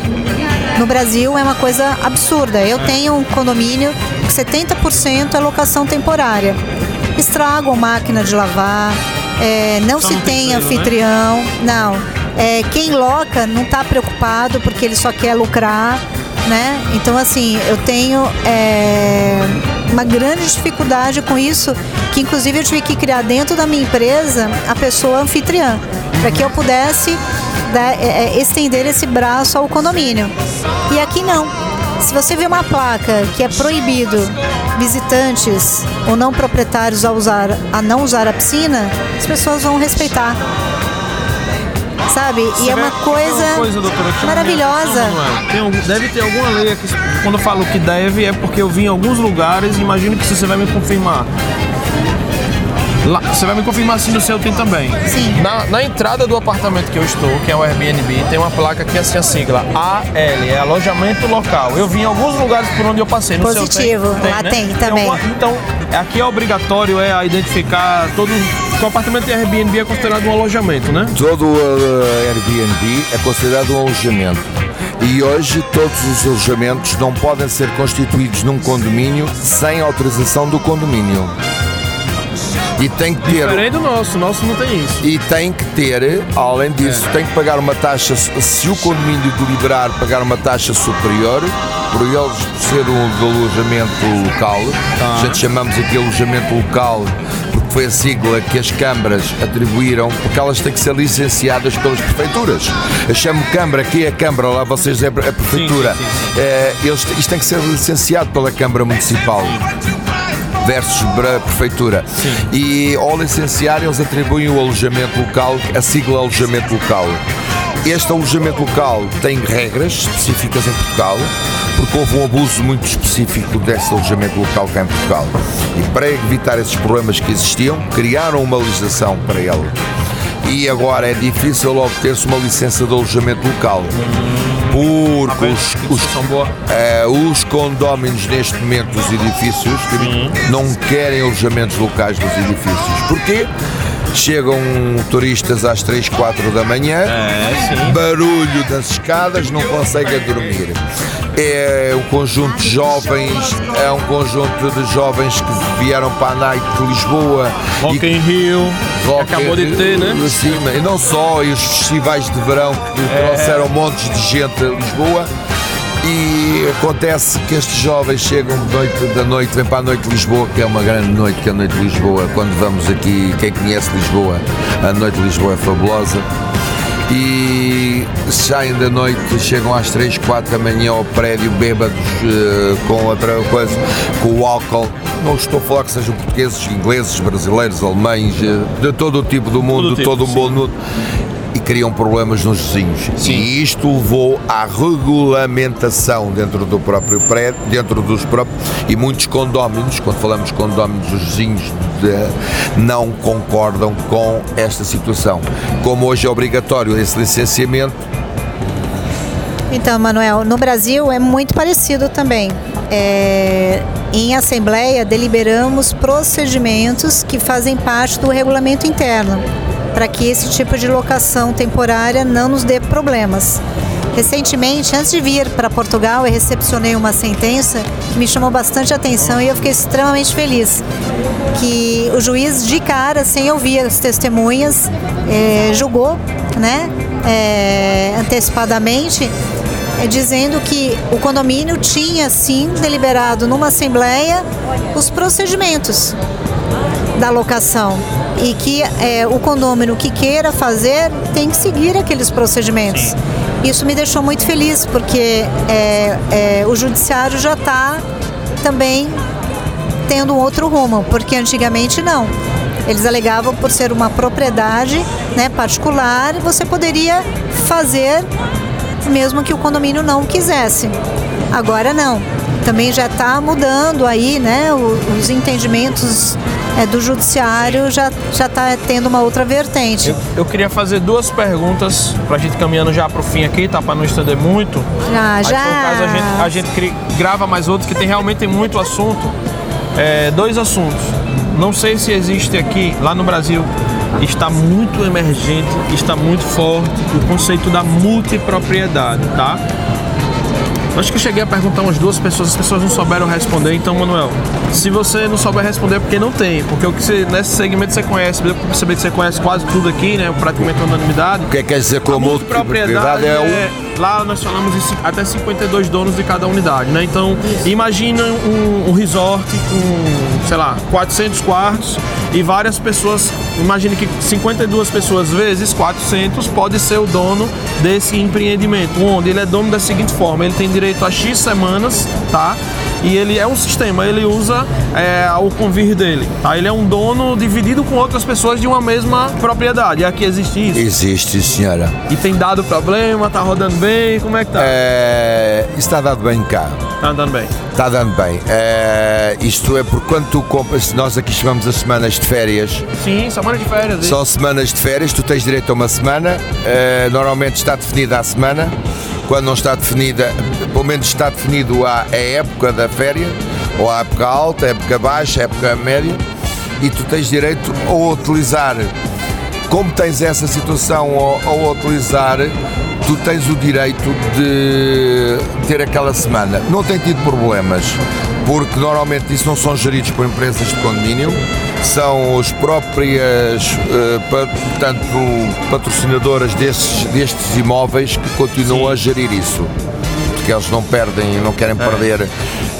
No Brasil é uma coisa absurda. Eu tenho um condomínio que 70% é locação temporária. Estragam máquina de lavar, é, não Só se não tem tem selo, né? anfitrião, não. É, quem loca não está preocupado porque ele só quer lucrar, né? Então assim, eu tenho é, uma grande dificuldade com isso, que inclusive eu tive que criar dentro da minha empresa a pessoa anfitriã, para que eu pudesse dar- é, é, estender esse braço ao condomínio. E aqui não. Se você vê uma placa que é proibido visitantes ou não proprietários a, usar, a não usar a piscina, as pessoas vão respeitar. Sabe? E Você é vê- uma tem coisa, doutora, que chama maravilhosa. Manuel. Tem deve ter alguma lei aqui. Quando eu falo que deve, é porque eu vi em alguns lugares e imagino que você vai me confirmar. Lá- você vai me confirmar se no seu tem também. Sim. Na, na entrada do apartamento que eu estou, que é o Airbnb, tem uma placa que é assim a sigla AL, é alojamento local. Eu vi em alguns lugares por onde eu passei. No Positivo, seu tem, lá né? tem também. alguma- então, aqui é obrigatório é identificar todo. Que O apartamento de Airbnb é considerado um alojamento, né? Todo o Airbnb é considerado um alojamento. E hoje todos os alojamentos não podem ser constituídos num condomínio sem autorização do condomínio. E tem que ter. Diferente do nosso, o nosso não tem isso. E tem que ter, além disso, tem que pagar uma taxa, se o condomínio deliberar pagar uma taxa superior, por eles ser um alojamento local, a gente chamamos aqui alojamento local, porque foi a sigla que as câmaras atribuíram, porque elas têm que ser licenciadas pelas prefeituras. Eu chamo Câmara, aqui é a Câmara, lá vocês é a prefeitura. Sim, sim, É, eles, isto tem que ser licenciado pela Câmara Municipal versus para a prefeitura. E ao licenciar eles atribuem o alojamento local, a sigla alojamento local. Este alojamento local tem regras específicas em Portugal, porque houve um abuso muito específico desse alojamento local cá em Portugal. E para evitar esses problemas que existiam, criaram uma legislação para ele. E agora é difícil logo ter-se uma licença de alojamento local. Porque os, os eh, os condóminos neste momento dos edifícios não querem alojamentos locais dos edifícios. Porquê? Chegam turistas às 3, 4 da manhã, barulho das escadas, não conseguem dormir. É um conjunto de jovens, é um conjunto de jovens que vieram para a night de Lisboa Rock e in Rio, Rock acabou de ter, né? cima. E não só, e os festivais de verão que É. trouxeram montes de gente a Lisboa. E acontece que estes jovens chegam de noite, da noite, vêm para a noite de Lisboa, que é uma grande noite, que é a noite de Lisboa. Quando vamos aqui, quem conhece Lisboa, a noite de Lisboa é fabulosa. E saem da noite, chegam às 3, 4 da manhã ao prédio, bêbados, eh, com outra coisa, com o álcool. Não estou a falar que sejam portugueses, ingleses, brasileiros, alemães, eh, de todo o tipo do mundo, Todo tipo, todo o sim. E criam problemas nos vizinhos. E isto levou à regulamentação dentro do próprio prédio, dentro dos próprios. E muitos condóminos, quando falamos condóminos, os vizinhos de- não concordam com esta situação. Como hoje é obrigatório esse licenciamento, Então, Manuel, no Brasil é muito parecido também. É, em assembleia, deliberamos procedimentos que fazem parte do regulamento interno, para que esse tipo de locação temporária não nos dê problemas. Recentemente, antes de vir para Portugal, eu recepcionei uma sentença que me chamou bastante atenção e eu fiquei extremamente feliz. Que o juiz, de cara, sem ouvir as testemunhas, eh, julgou né, eh, antecipadamente, eh, dizendo que o condomínio tinha, sim, deliberado numa assembleia os procedimentos da locação e que é, o condômino que queira fazer tem que seguir aqueles procedimentos. Isso me deixou muito feliz porque é, é, o judiciário já está também tendo um outro rumo, porque antigamente não. Eles alegavam por ser uma propriedade né, particular, você poderia fazer mesmo que o condomínio não quisesse. Agora não. Também já está mudando aí, né? Os entendimentos é, do judiciário já já está tendo uma outra vertente. Eu, eu queria fazer duas perguntas pra gente caminhando já pro fim aqui, tá? Pra não estender muito. O já. caso, a gente, a gente cri- grava mais outros, que tem realmente tem muito assunto. é, dois assuntos. Não sei se existe aqui, lá no Brasil, está muito emergente, está muito forte o conceito da multipropriedade, tá? Acho que eu cheguei a perguntar umas duas pessoas, as pessoas não souberam responder. Então, Manuel, se você não souber responder, é porque não tem. Porque o que você, nesse segmento você conhece, deu pra perceber que você conhece quase tudo aqui, né? Praticamente unanimidade. O que é que quer dizer com a multipropriedade? É, é Lá nós falamos de até 52 donos de cada unidade, né? Então, imagina um, um resort com, sei lá, 400 quartos e várias pessoas. Imagine que 52 pessoas vezes 400 pode ser o dono desse empreendimento, onde ele é dono da seguinte forma: ele tem direito a X semanas, tá? E ele é um sistema, ele usa é, o convir dele, tá? Ele é um dono dividido com outras pessoas de uma mesma propriedade. E aqui existe isso? Existe, senhora. E tem dado problema, tá rodando bem, como é que tá? É, está dando bem cá. Está andando bem. Está dando bem. É, isto é por quando tu compras, nós aqui chamamos as semanas de férias. Sim, semanas de férias. São semanas de férias, tu tens direito a uma semana, é, normalmente está definida a semana quando não está definida, pelo menos está definido a, a época da féria, ou a época alta, a época baixa, a época média, e tu tens direito a utilizar, como tens essa situação ao utilizar, tu tens o direito de ter aquela semana. Não tem tido problemas, porque normalmente isso não são geridos por empresas de condomínio, são as próprias uh, portanto, patrocinadoras destes, destes imóveis que continuam Sim. a gerir isso. Porque eles não perdem, não querem é. perder.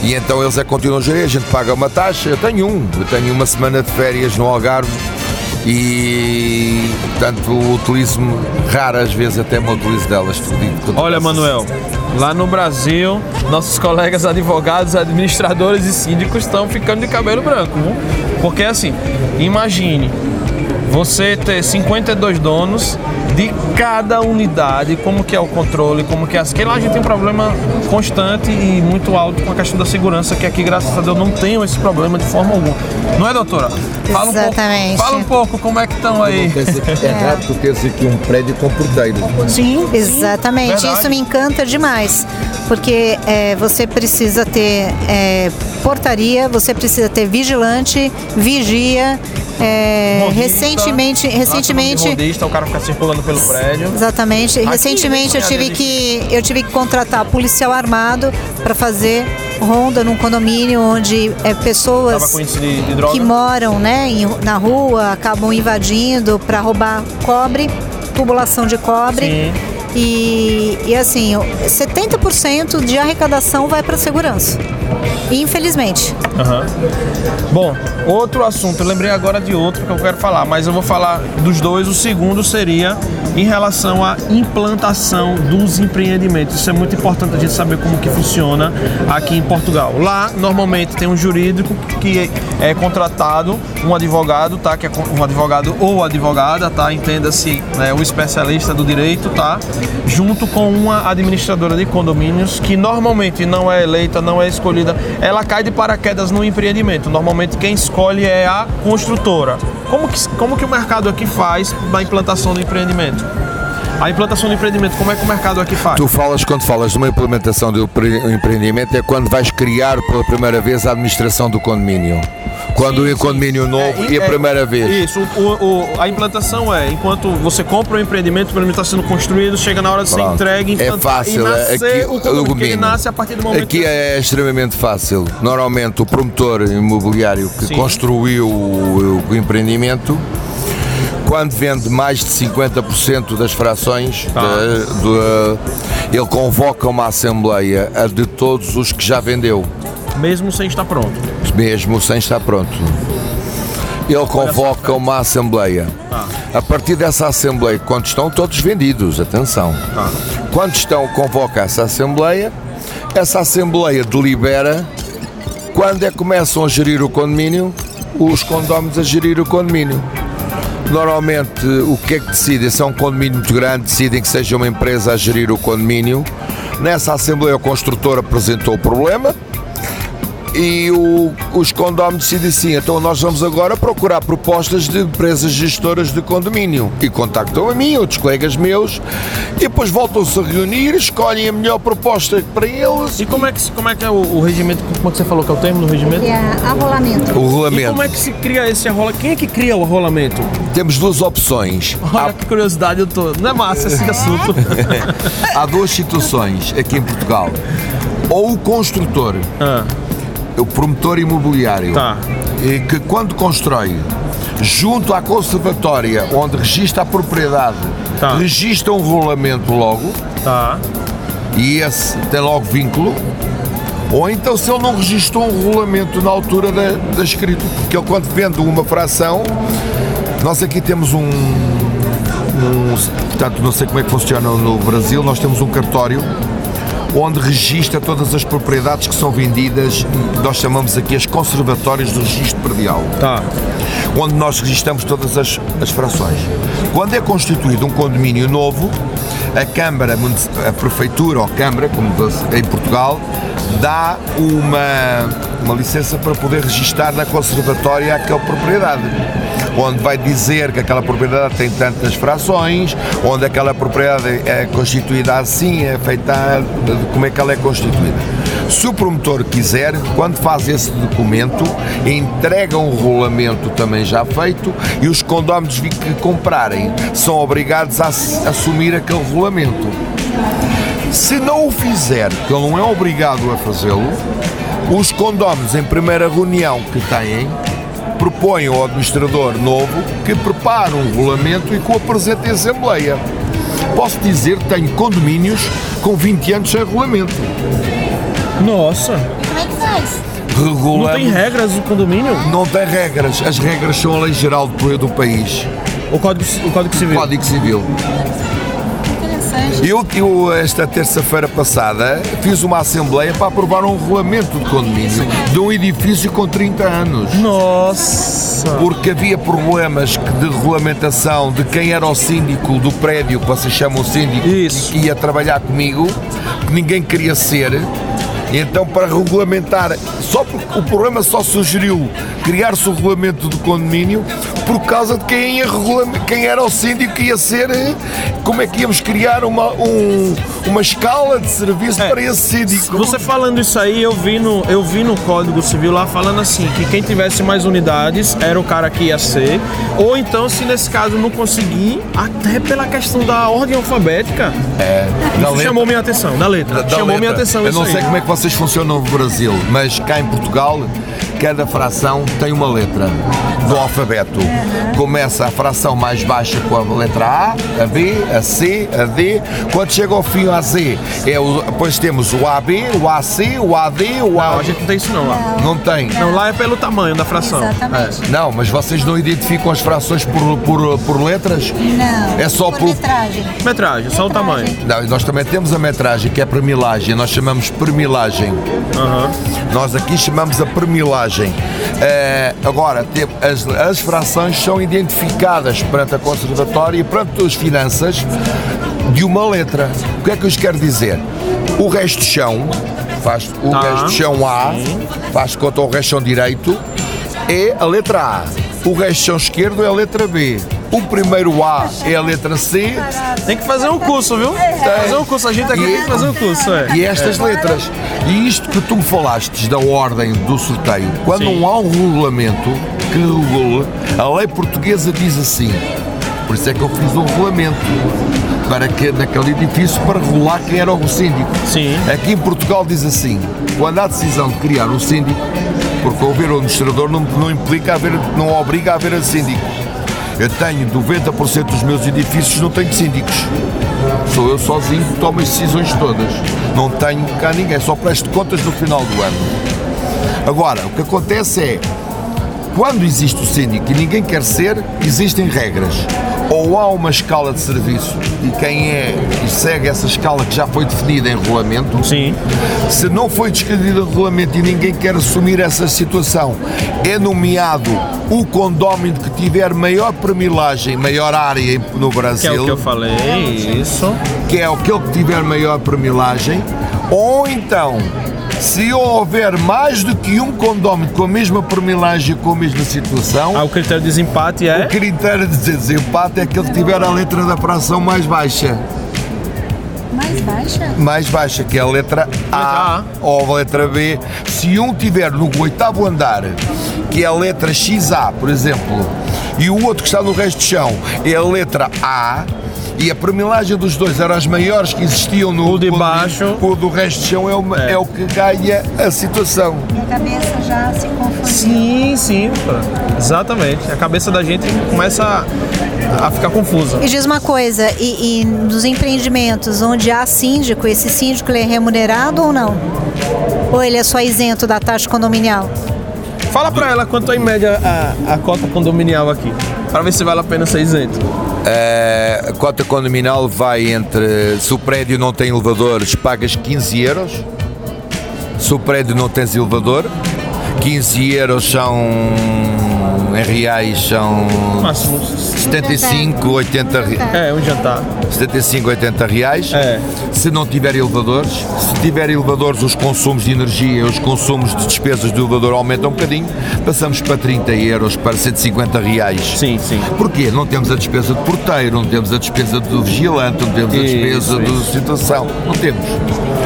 E então eles é que continuam a gerir, a gente paga uma taxa. Eu tenho um, eu tenho uma semana de férias no Algarve e portanto utilizo-me raras vezes até me utilizo delas. Olha, Manuel, lá no Brasil, nossos colegas advogados, administradores e síndicos estão ficando de cabelo branco, viu? porque assim, imagine você ter 52 donos de cada unidade, como que é o controle, como que é. Porque lá a gente tem um problema constante e muito alto com a questão da segurança, que aqui, graças a Deus, não tem esse problema de forma alguma. Não é, doutora? Fala Exatamente. Um pouco, fala um pouco como é que estão aí. É rápido ter aqui um prédio com porteiro. Sim, exatamente. Verdade. Isso me encanta demais, porque é, você precisa ter é, portaria, você precisa ter vigilante, vigia, é, recentemente, recentemente. Rodista, o cara fica circulando pelo prédio. Exatamente. Aqui, recentemente eu tive que eu tive que contratar policial armado para fazer ronda num condomínio onde é, pessoas de, de que moram, né, em, na rua acabam invadindo para roubar cobre, tubulação de cobre. Sim. E, e assim, 70% de arrecadação vai para segurança. Infelizmente. Uhum. Bom, outro assunto, eu lembrei agora de outro que eu quero falar, mas eu vou falar dos dois. O segundo seria em relação à implantação dos empreendimentos. Isso é muito importante a gente saber como que funciona aqui em Portugal. Lá, normalmente, tem um jurídico que é contratado, um advogado, tá? Que é um advogado ou advogada, tá? Entenda-se né, o especialista do direito, tá? Junto com uma administradora de condomínios que normalmente não é eleita, não é escolhida ela cai de paraquedas no empreendimento. Normalmente quem escolhe é a construtora. Como que, como que o mercado aqui faz na implantação do empreendimento? A implantação do empreendimento, como é que o mercado aqui faz? Tu falas, quando falas de uma implementação do empreendimento, é quando vais criar pela primeira vez a administração do condomínio. Quando sim, o condomínio novo é, e a é, primeira vez. Isso, o, o, a implantação é, enquanto você compra o empreendimento, o empreendimento está sendo construído, chega na hora de ser entregue, é fácil, e nascer aqui, o condomínio, ele nasce a partir do momento Aqui é extremamente fácil. Normalmente o promotor imobiliário que sim. construiu o, o empreendimento quando vende mais de 50% das frações, tá. de, de, ele convoca uma assembleia de todos os que já vendeu. Mesmo sem estar pronto. Mesmo sem estar pronto. Ele convoca uma assembleia. Tá. A partir dessa assembleia, quando estão todos vendidos, atenção. Tá. Quando estão, convoca essa assembleia, essa assembleia delibera quando é que começam a gerir o condomínio, os condóminos a gerir o condomínio. Normalmente, o que é que decidem? Se é um condomínio muito grande, decidem que seja uma empresa a gerir o condomínio. Nessa Assembleia, o construtor apresentou o problema E o- os condóminos decidem assim, então nós vamos agora procurar propostas de empresas gestoras de condomínio. E contactam a mim, outros colegas meus, e depois voltam-se a reunir, escolhem a melhor proposta para eles. E como é que, se- como é, que é o, o regimento? Como é que você falou que é o termo do regimento? E é arrolamento. O E rolamento. como é que se cria esse arrolamento? Quem é que cria o arrolamento? Temos duas opções. Olha que curiosidade eu tô. Não é massa esse assunto. Há duas situações aqui em Portugal. Ou o construtor, Ah, o promotor imobiliário, Tá. e que quando constrói junto à conservatória onde registra a propriedade, Tá. registra um rolamento logo tá. e esse tem logo vínculo. Ou então se ele não registrou um rolamento na altura da, da escrita, porque ele quando vende uma fração, nós aqui temos um, um- portanto não sei como é que funciona no Brasil, nós temos um cartório onde registra todas as propriedades que são vendidas, nós chamamos aqui as conservatórias do registro predial Tá. onde nós registramos todas as, as frações. Quando é constituído um condomínio novo, a Câmara, a Prefeitura ou Câmara, como em Portugal, dá uma, uma licença para poder registar na conservatória aquela propriedade. Onde vai dizer que aquela propriedade tem tantas frações, onde aquela propriedade é constituída assim, é feita, como é que ela é constituída. Se o promotor quiser, quando faz esse documento, entrega um rolamento também já feito e os condóminos que comprarem são obrigados a ass- assumir aquele rolamento. Se não o fizer, que ele não é obrigado a fazê-lo, os condóminos em primeira reunião que têm propõem ao administrador novo que prepare um regulamento e que o apresente em Assembleia. Posso dizer que tenho condomínios com 20 anos sem regulamento. Nossa. Como é que faz? Não tem regras no condomínio? Não tem regras. As regras são a lei geral do, do país. O código, o código civil. Código Civil. Eu, eu, esta terça-feira passada, fiz uma assembleia para aprovar um regulamento de condomínio de um edifício com 30 anos. Nossa. Porque havia problemas de regulamentação de quem era o síndico do prédio, que vocês chamam síndico, Isso. que ia trabalhar comigo, que ninguém queria ser. Então, para regulamentar, só porque o problema só sugeriu criar-se o regulamento do condomínio por causa de quem, quem era o síndico que ia ser, como é que íamos criar uma, um- uma escala de serviço É. para esse síndico. Você falando isso aí, eu vi, no, eu vi no Código Civil lá falando assim, que quem tivesse mais unidades era o cara que ia ser, ou então, se nesse caso não conseguir, até pela questão da ordem alfabética, Da isso letra- chamou minha atenção, da letra. da chamou letra. minha atenção Eu isso não sei aí. como é que vocês funcionam no Brasil, mas cá em Portugal, cada fração tem uma letra do alfabeto. Começa a fração mais baixa com a letra A, a B, a C, a D. Quando chega ao fim a Z, é o, depois temos o AB, o AC, o AD, o Não, A. a gente não tem isso não lá. Não tem. Não, lá é pelo tamanho da fração. Exatamente. Não, mas vocês não identificam as frações por, por, por letras? Não. É só por por- metragem. É. Metragem, só o tamanho. Não, e nós também temos a metragem, que é premilagem. Nós chamamos premilagem. Aham. Nós aqui chamamos a premilagem. Eh, agora, te- as, as frações são identificadas perante a conservatória e perante as finanças de uma letra. O que é que eu quero dizer? O resto de chão, faz, o Tá. resto chão A, faz conta o resto de chão direito, é a letra A. O resto de chão esquerdo é a letra B. O primeiro A é a letra C Tem que fazer um curso, viu? Tem que fazer um curso, a gente aqui E- tem que fazer um curso, é. e estas letras. E isto que tu me falaste da ordem do sorteio, quando Sim. não há um regulamento que regule, a lei portuguesa diz assim. Por isso é que eu fiz um regulamento para que naquele edifício para regular quem era o síndico. Sim. Aqui em Portugal diz assim, quando há decisão de criar um síndico, porque haver um administrador não, não implica haver, não obriga a haver um síndico. Eu tenho 90% dos meus edifícios não tenho síndicos. Sou eu sozinho que tomo as decisões todas. Não tenho cá ninguém, só presto contas no final do ano. Agora, o que acontece é, quando existe o síndico e ninguém quer ser, existem regras. Ou há uma escala de serviço e quem é e segue essa escala que já foi definida em regulamento, Sim. se não foi descrito em regulamento e ninguém quer assumir essa situação, é nomeado o condómino que tiver maior premilagem, maior área no Que é Brasil, o que eu falei, isso. que é aquele que tiver maior premilagem, ou então Se houver mais do que um condómino com a mesma permilagem com a mesma situação, Ah, o critério de desempate é. o critério de desempate é aquele que tiver a letra da fração mais baixa. Mais baixa? Mais baixa, que é a letra A, A. ou a letra B. Se um tiver no oitavo andar, que é a letra XA, por exemplo, e o outro que está no resto do chão é a letra A, e a permilagem dos dois eram as maiores que existiam no O de baixo. o do resto do chão é o, É. é o que ganha a situação. Minha cabeça já se confundiu. Sim, sim, pô. exatamente. A cabeça da gente começa a, a ficar confusa. E diz uma coisa, e, e nos empreendimentos onde há síndico, esse síndico ele é remunerado ou não? Ou ele é só isento da taxa condominial? Fala pra ela quanto é em média a, a cota condominial aqui, pra ver se vale a pena ser isento. Eh, a cota condominal vai entre. Se o prédio não tem elevadores, pagas 15 euros. Se o prédio não tem elevador, 15 euros são. Em reais são Máximo. 75, 80, re- É, um jantar. 75, 80 reais. É. Se não tiver elevadores, se tiver elevadores, os consumos de energia, os consumos de despesas do elevador aumentam um bocadinho. Passamos para 30 euros, para 150 reais. Sim, sim. Porquê? Não temos a despesa de porteiro, não temos a despesa do vigilante, não temos a despesa de situação. Não temos.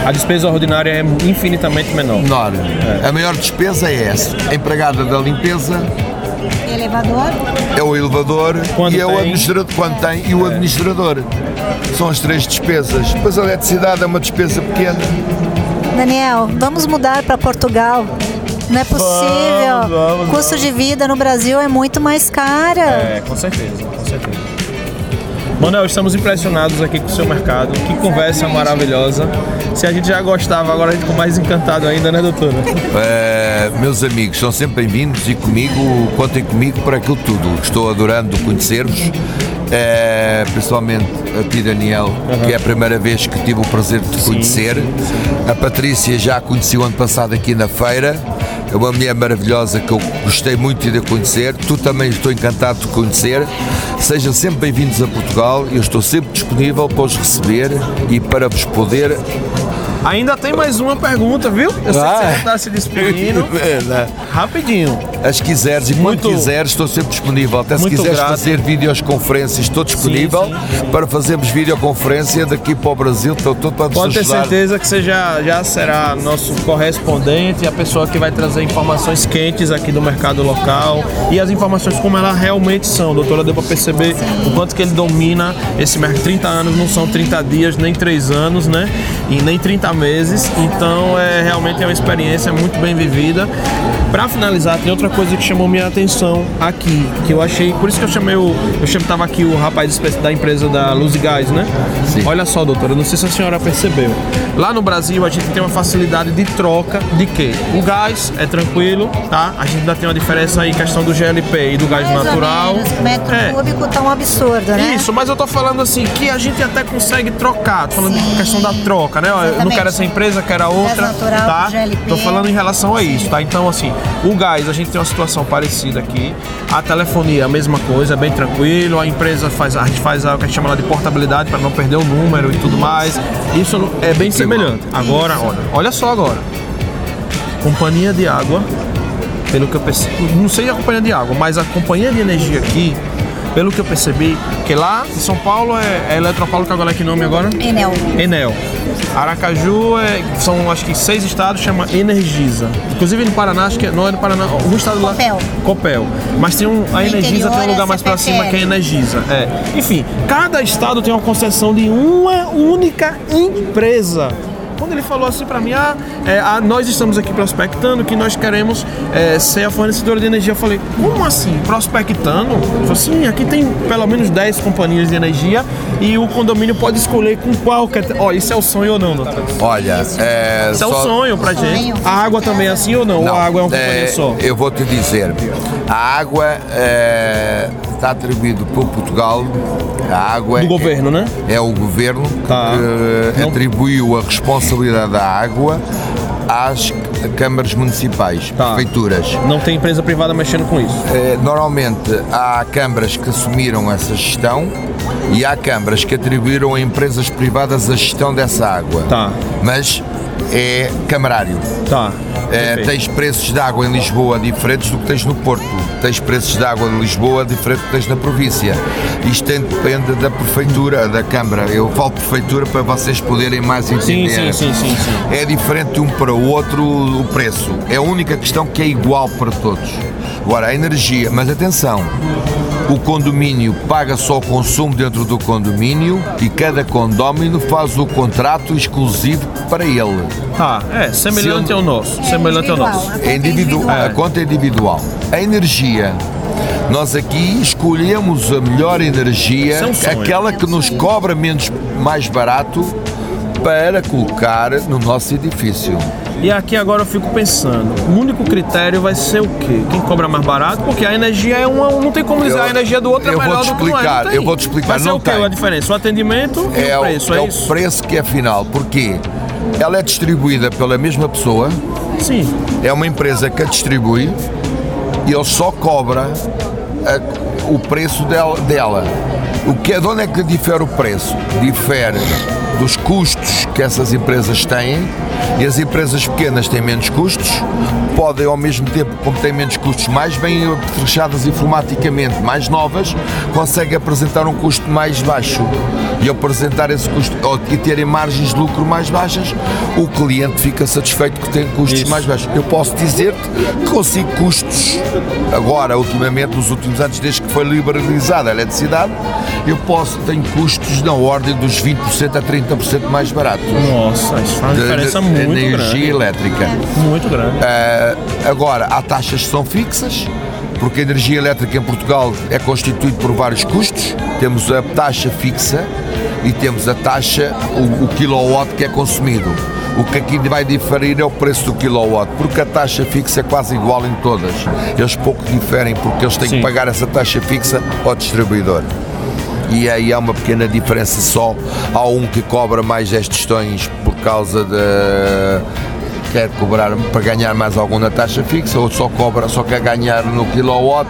A despesa ordinária é infinitamente menor. Menor. A maior despesa é essa. A empregada da limpeza Elevador? é o elevador Quando e é o tem. administrador quando tem e o administrador. São as três despesas. Depois a eletricidade é uma despesa pequena. Daniel, vamos mudar para Portugal. Não é possível. Vamos, vamos, o custo de vida no Brasil é muito mais cara. É, com certeza, com certeza. Manuel, estamos impressionados aqui com o seu mercado. Que conversa maravilhosa. Se a gente já gostava, agora a gente ficou mais encantado ainda, né, doutora? Eh, meus amigos, são sempre bem-vindos e comigo, contem comigo para aquilo tudo. Estou adorando conhecer-vos, eh, principalmente a ti, Daniel, que é a primeira vez que tive o prazer de te conhecer. A Patrícia já a conheci o ano passado aqui na feira. É uma mulher maravilhosa que eu gostei muito de conhecer. Tu também estou encantado de te conhecer. Sejam sempre bem-vindos a Portugal. Eu estou sempre disponível para os receber e para vos poder Ainda tem mais uma pergunta, viu? Eu sei que você Ah. já está se despedindo. Rapidinho. As quiseres e quando Muito- quiseres, estou sempre disponível. Até se quiseres grato. fazer videoconferências, estou disponível sim, para fazermos videoconferência daqui para o Brasil. Estou todo para Pode ter certeza que você já, já será nosso correspondente, a pessoa que vai trazer informações quentes aqui do mercado local e as informações como elas realmente são. Doutora, deu para perceber o quanto que ele domina esse mercado. 30 anos não são 30 dias, nem 3 anos, né? E nem 30 meses. Então, é realmente é uma experiência muito bem vivida. Para finalizar, tem outra coisa que chamou minha atenção aqui, que eu achei, por isso que eu chamei o, eu chamei, tava aqui o rapaz da empresa da Luz e Gás, né? Sim. Olha só, doutora, não sei se a senhora percebeu. Lá no Brasil a gente tem uma facilidade de troca de quê? O gás é tranquilo, tá? A gente ainda tem uma diferença aí em questão do GLP e do gás Mais natural. ou menos, o metro É. cúbico tá um absurdo, né? Isso, mas eu tô falando assim que a gente até consegue trocar. Tô falando de Sim. questão da troca, né? Eu não quero essa empresa, quero a outra. natural, tá? GLP. Tô falando em relação a isso, tá? Então, assim, o gás, a gente tem uma situação parecida aqui. A telefonia, a mesma coisa, é bem tranquilo. A empresa faz, a gente faz a, o que a gente chama lá de portabilidade para não perder o número e tudo mais. Isso é bem semelhante. Agora, olha, olha só agora. Companhia de água, pelo que eu percebi, não sei a companhia de água, mas a companhia de energia aqui, pelo que eu percebi, que lá em São Paulo é, é Eletropaulo, que agora é que nome agora? Enel. Enel. Aracaju é, são acho que seis estados, chama Energisa. Inclusive no Paraná, acho que não é no Paraná, um estado lá. Copel. Copel. Mas tem um, a Energisa interior tem um lugar é mais pra CPFL. cima que é Energisa. É. Enfim, cada estado tem uma concessão de uma única empresa. Quando ele falou assim pra mim, ah, é, ah, nós estamos aqui prospectando que nós queremos é, ser a fornecedora de energia. Eu falei, como assim? Prospectando? Ele falou assim, aqui tem pelo menos 10 companhias de energia e o condomínio pode escolher com qual quer. Ó, isso é o sonho ou não, doutor? Olha, é, Isso é um só- sonho pra gente. A água também é assim ou não? Não, ou a água é uma é, companhia só? Eu vou te dizer, a água é, está atribuído por Portugal. A água Do é, governo, né? é o governo Tá. que Não- atribuiu a responsabilidade da água às câmaras municipais, Tá. prefeituras. Não tem empresa privada mexendo com isso. Eh, Normalmente há câmaras que assumiram essa gestão e há câmaras que atribuíram a empresas privadas a gestão dessa água. Tá. Mas é camarário. Tá. Perfeito. tens preços de água em Lisboa diferentes do que tens no Porto. Tens preços de água em Lisboa diferentes do que tens na província. Isto depende da prefeitura, da Câmara. Eu falo prefeitura para vocês poderem mais entender. sim, sim, sim, sim. É diferente de um para o outro o preço. É a única questão que é igual para todos. Agora, a energia, mas atenção, o condomínio paga só o consumo dentro do condomínio e cada condómino faz o contrato exclusivo para ele. Tá, é semelhante Se eu- ao nosso. semelhante ao nosso. É individual, a conta é individual. A energia. Nós aqui escolhemos a melhor energia, é um aquela que nos cobra menos mais barato para colocar no nosso edifício. E aqui agora eu fico pensando, o único critério vai ser o quê? Quem cobra mais barato? Porque a energia é uma. Não tem como dizer Eu- a energia do outro é eu vou melhor te do que é. explicar, não tem. eu vou te explicar, Vai ser não o quê tem. a diferença? O atendimento e É, o o- preço, é, é o isso? preço que é final. Porquê? Ela é distribuída pela mesma pessoa, Sim. é uma empresa que a distribui e ele só cobra a- o preço dela, dela. O que é, de onde é que difere o preço? Difere dos custos que essas empresas têm e as empresas pequenas têm menos custos, podem ao mesmo tempo, como têm menos custos, mais bem fechadas informaticamente, mais novas, conseguem apresentar um custo mais baixo. E ao apresentar esse custo e terem margens de lucro mais baixas, o cliente fica satisfeito que tem custos Isso. mais baixos. Eu posso dizer-te que consigo custos, agora, ultimamente, nos últimos anos, desde que foi liberalizada a eletricidade, eu posso, tenho custos na ordem dos 20% a 30% mais baratos. Nossa, isso faz uma de- diferença de muito energia grande. elétrica. Muito grande. Ah, agora, há taxas que são fixas, porque a energia elétrica em Portugal é constituída por vários custos. Temos a taxa fixa e temos a taxa, o, o kilowatt que é consumido. O que aqui vai diferir é o preço do kilowatt, porque a taxa fixa é quase igual em todas. Eles pouco diferem porque eles têm Sim. que pagar essa taxa fixa ao distribuidor. E aí há uma pequena diferença só. Há um que cobra mais as questões por causa de quer cobrar para ganhar mais algum na taxa fixa, outro só cobra, só quer ganhar no kilowatt.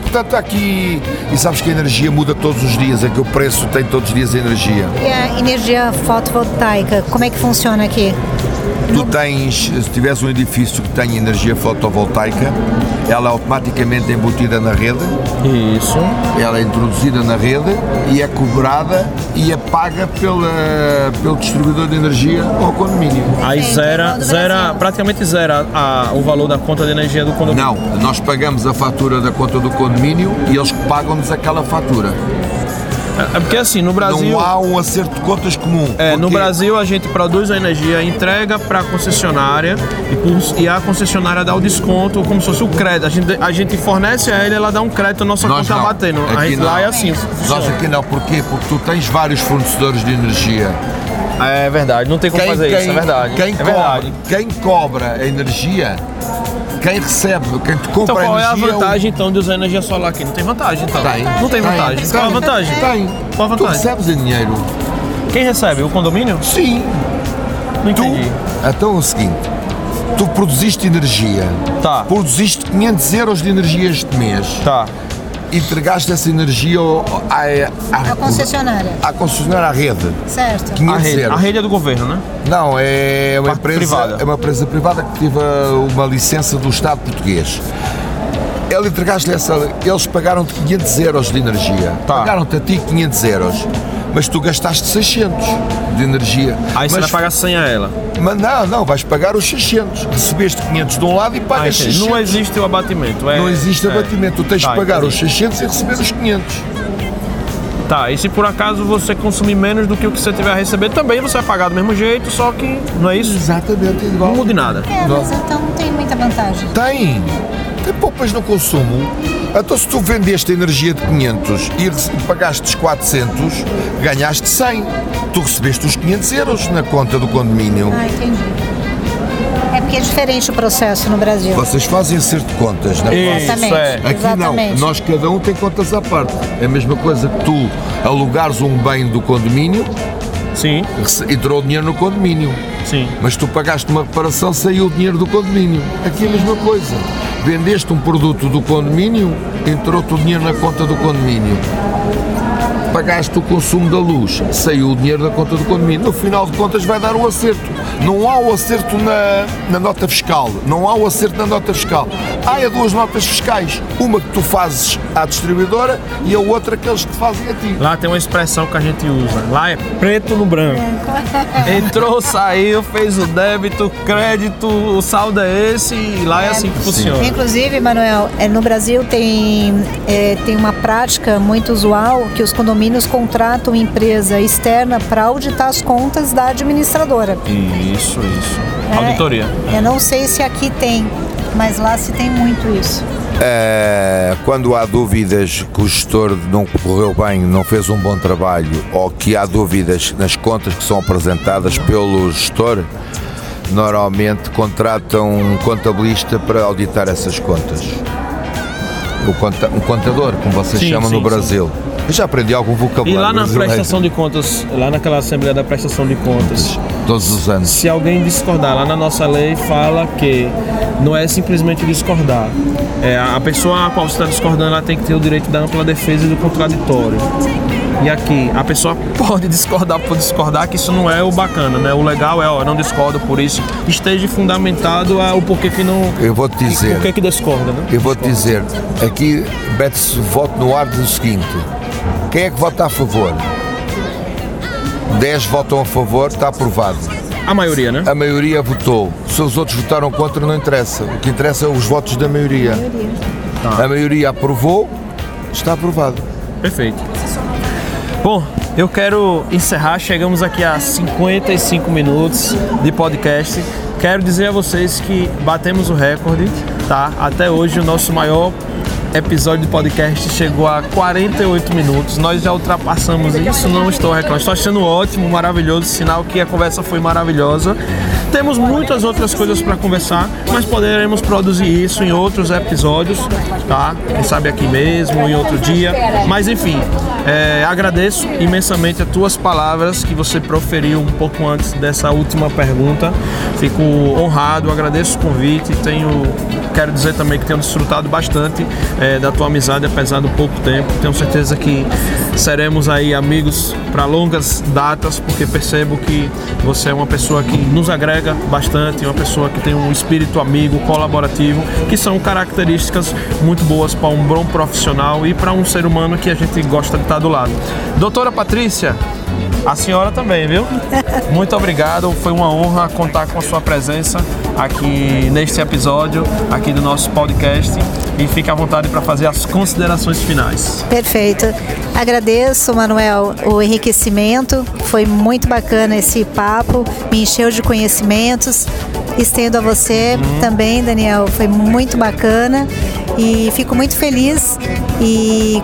Portanto, aqui, e sabes que a energia muda todos os dias, é que o preço tem todos os dias a energia. E a energia fotovoltaica, como é que funciona aqui? Tu tens, se tiveres um edifício que tenha energia fotovoltaica, ela é automaticamente embutida na rede, Isso. ela é introduzida na rede e é cobrada e é paga pela, pelo distribuidor de energia ao condomínio. Aí zera, zera praticamente zera a- o valor da conta de energia do condomínio. Não, nós pagamos a fatura da conta do condomínio e eles pagam-nos aquela fatura. É porque assim, no Brasil. Não há um acerto de contas comum. É, no Brasil a gente produz a energia, entrega para a concessionária e, por- e a concessionária dá o desconto como se fosse o crédito. A gente, a gente fornece a ela, ela dá um crédito, a nossa Nós conta não. batendo. A Aqui gente não. lá é assim. Nós aqui não, porquê? Porque tu tens vários fornecedores de energia. É verdade, não tem como fazer isso, é verdade. Quem, é cobra, verdade. quem cobra a energia, quem recebe, quem te compra Então qual é a o- vantagem então de usar energia solar aqui? Não tem vantagem então. Tem. Não tem vantagem. Tem. Qual a vantagem? Tem. Qual a Tu vantagem? recebes em dinheiro. Quem recebe? O condomínio? Sim. Não Tu, entendi. então é o seguinte, tu produziste energia, Tá. produziste 500 euros de energia este mês, Tá. Entregaste essa energia ao- à, à, A concessionária, à concessionária à rede, certo? 500 A rede, euros. a rede é do governo, né? Não, é uma Parte empresa privada. é uma empresa privada que teve uma licença do Estado português. Ele entregaste essa, eles pagaram-te 500 euros de energia. Tá. Pagaram-te a ti 500 euros. Mas tu gastaste 600 de energia. Aí você mas, vai pagar 100 a ela. Mas não, não, vais pagar os 600. Recebeste 500 de um lado e Ah, pagas entendi. 600. não existe o abatimento. é- Não existe é. abatimento. Tu tens Tá, de pagar entendi. os 600 e receber os 500. Tá, e se por acaso você consumir menos do que o que você tiver a receber, também você vai pagar do mesmo jeito, só que não é isso? Exatamente Não igual. muda em nada. É, mas então não tem muita vantagem. Tem. Tem poupas no consumo. Então se tu vendeste a energia de 500 e pagaste 400, ganhaste 100. Tu recebeste os 500 euros na conta do condomínio. Ah, entendi. É porque é diferente o processo no Brasil. Vocês fazem acerto de contas, na Isso, Exatamente. é. Aqui Exatamente. não, nós cada um tem contas à parte. É a mesma coisa que tu alugares um bem do condomínio, Sim, entrou o dinheiro no condomínio. sim. Mas tu pagaste uma reparação, saiu o dinheiro do condomínio. Aqui é a mesma coisa. Vendeste um produto do condomínio, entrou-te o dinheiro na conta do condomínio. Pagaste o consumo da luz, saiu o dinheiro da conta do condomínio. No final de contas vai dar o acerto. Não há o acerto na, na nota fiscal, não há o acerto na nota fiscal. Há duas notas fiscais, uma que tu fazes à distribuidora e a outra que eles te fazem a ti. Lá tem uma expressão que a gente usa. Lá é preto no branco. Entrou, saiu, fez o débito, crédito, o saldo é esse e lá é, assim que funciona. Inclusive, Manuel, é, no Brasil tem, é, tem uma prática muito usual que os condomínios contratam empresa externa para auditar as contas da administradora. Isso, isso. Auditoria. É, eu não sei se aqui tem, mas lá se tem muito isso. É, quando há dúvidas que o gestor não correu bem, não fez um bom trabalho, ou que há dúvidas nas contas que são apresentadas pelo gestor, normalmente contratam um contabilista para auditar essas contas. um contador, como vocês sim, chamam sim, no Brasil. Sim. Eu já aprendi algum vocabulário. E lá na prestação de contas, lá naquela Assembleia da Prestação de Contas. Todos os anos. Se alguém discordar, lá na nossa lei fala que não é simplesmente discordar. É, a pessoa a qual você está discordando ela tem que ter o direito da ampla defesa e do contraditório. E aqui, a pessoa pode discordar por discordar, que isso não é o bacana, né? O legal é, ó, não discordo por isso. Esteja fundamentado a, o porquê que não. Eu vou te dizer. Por que discorda, né? Eu vou te dizer. Aqui, mete-se voto no ar do seguinte: quem é que vota a favor? 10 votam a favor, está aprovado. A maioria, né? A maioria votou. Se os outros votaram contra, não interessa. O que interessa é os votos da maioria. A maioria, tá. a maioria aprovou, está aprovado. Perfeito. Bom, eu quero encerrar. Chegamos aqui a 55 minutos de podcast. Quero dizer a vocês que batemos o recorde, tá? Até hoje o nosso maior episódio de podcast chegou a 48 minutos. Nós já ultrapassamos isso, não estou reclamando. Estou achando ótimo, maravilhoso, sinal que a conversa foi maravilhosa. Temos muitas outras coisas para conversar, mas poderemos produzir isso em outros episódios, tá? Quem sabe aqui mesmo, em outro dia. Mas enfim, é, agradeço imensamente as tuas palavras que você proferiu um pouco antes dessa última pergunta. Fico honrado, agradeço o convite. Tenho, quero dizer também que tenho desfrutado bastante é, da tua amizade, apesar do pouco tempo. Tenho certeza que seremos aí amigos para longas datas, porque percebo que você é uma pessoa que nos agrega bastante, uma pessoa que tem um espírito amigo, colaborativo, que são características muito boas para um bom profissional e para um ser humano que a gente gosta de estar do lado. Doutora Patrícia, a senhora também, viu? Muito obrigado, foi uma honra contar com a sua presença aqui neste episódio, aqui do nosso podcast. E fique à vontade para fazer as considerações finais. Perfeito. Agradeço, Manuel, o enriquecimento. Foi muito bacana esse papo, me encheu de conhecimentos. Estendo a você uhum. também, Daniel. Foi muito bacana e fico muito feliz e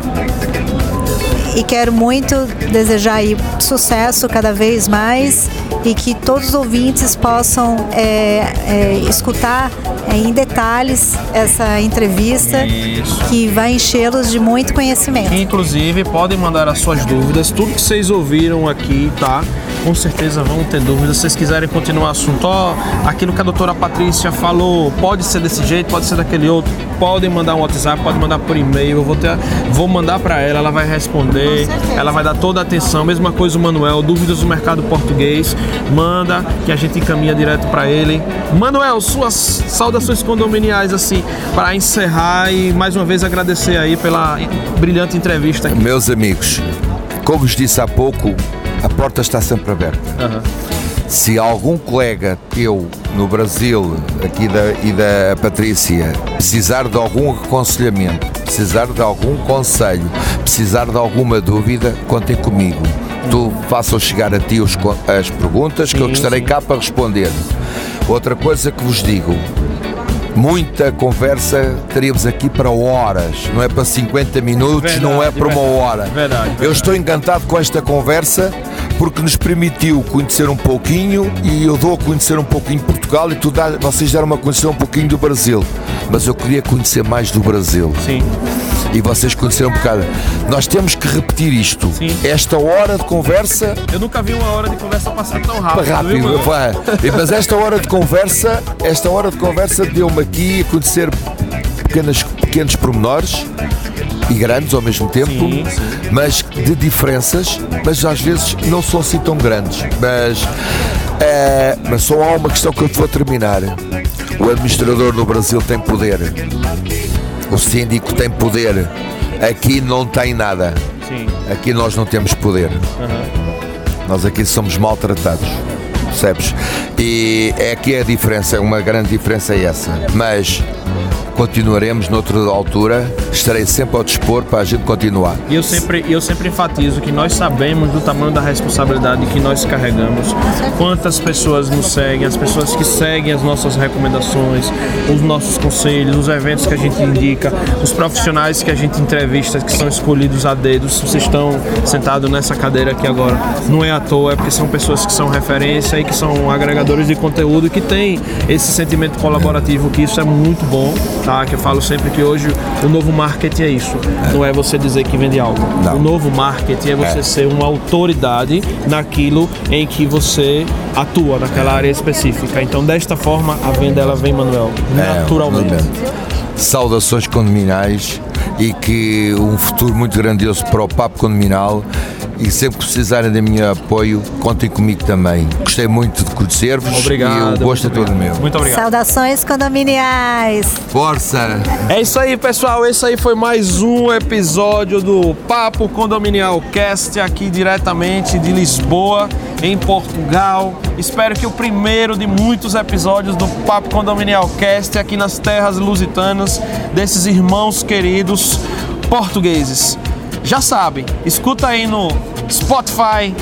e quero muito desejar aí sucesso cada vez mais e que todos os ouvintes possam é, é, escutar em detalhes essa entrevista Isso. que vai enchê-los de muito conhecimento. Inclusive, podem mandar as suas dúvidas, tudo que vocês ouviram aqui, tá? Com certeza vão ter dúvidas. Se vocês quiserem continuar o assunto, ó, aquilo que a doutora Patrícia falou, pode ser desse jeito, pode ser daquele outro, podem mandar um WhatsApp, pode mandar por e-mail, eu vou, ter, vou mandar para ela, ela vai responder, ela vai dar toda a atenção. Mesma coisa o Manuel, dúvidas do mercado português, manda que a gente encaminha direto para ele. Manuel, suas saudações condominiais assim para encerrar e mais uma vez agradecer aí pela brilhante entrevista. Aqui. Meus amigos, como vos disse há pouco, a porta está sempre aberta. Uhum. Se algum colega teu no Brasil aqui da, e da Patrícia precisar de algum aconselhamento, precisar de algum conselho, precisar de alguma dúvida, contem comigo tu façam chegar a ti os, as perguntas que sim, eu estarei cá para responder. Outra coisa que vos digo, muita conversa teríamos aqui para horas, não é para 50 minutos, verdade, não é para uma hora. Verdade, verdade. Eu estou encantado com esta conversa porque nos permitiu conhecer um pouquinho e eu dou a conhecer um pouquinho Portugal e tu dá, vocês deram a conhecer um pouquinho do Brasil. Mas eu queria conhecer mais do Brasil. Sim e vocês conheceram um bocado. Nós temos que repetir isto. Sim. Esta hora de conversa. Eu nunca vi uma hora de conversa passar tão rápido. Rápido, viu, mas esta hora de conversa, esta hora de conversa deu-me aqui a conhecer pequenas, pequenos pormenores e grandes ao mesmo tempo, Sim, sim. mas de diferenças, mas às vezes não são assim tão grandes. Mas, eh, mas só há uma questão que eu te vou terminar. O administrador no Brasil tem poder, o síndico tem poder, aqui não tem nada. Sim. Aqui nós não temos poder. Nós aqui somos maltratados. Percebes? E é aqui a diferença, uma grande diferença é essa. Mas continuaremos noutra altura, estarei sempre ao dispor para a gente continuar. E eu sempre, eu sempre enfatizo que nós sabemos do tamanho da responsabilidade que nós carregamos, quantas pessoas nos seguem, as pessoas que seguem as nossas recomendações, os nossos conselhos, os eventos que a gente indica, os profissionais que a gente entrevista, que são escolhidos a dedo. Se vocês estão sentados nessa cadeira aqui agora, não é à toa, é porque são pessoas que são referência e que são agregadores de conteúdo que têm esse sentimento colaborativo, que isso é muito bom, tá? Que eu falo sempre que hoje o novo marketing é isso. Não é você dizer que vende algo. Não. O novo marketing é você É. ser uma autoridade naquilo em que você atua, naquela área específica. Então, desta forma, a venda ela vem, Manuel, É, naturalmente. Saudações condominiais e que um futuro muito grandioso para o Papo Condominal e sempre que precisarem do meu apoio, contem comigo também. Gostei muito de conhecer-vos Obrigado. e o gosto é todo meu. Muito obrigado. Saudações condominiais. Força! É isso aí, pessoal. Esse aí foi mais um episódio do Papo Condominial Cast aqui diretamente de Lisboa, em Portugal. Espero que o primeiro de muitos episódios do Papo Condominial Cast aqui nas terras lusitanas desses irmãos queridos portugueses. Já sabem, escuta aí no Spotify,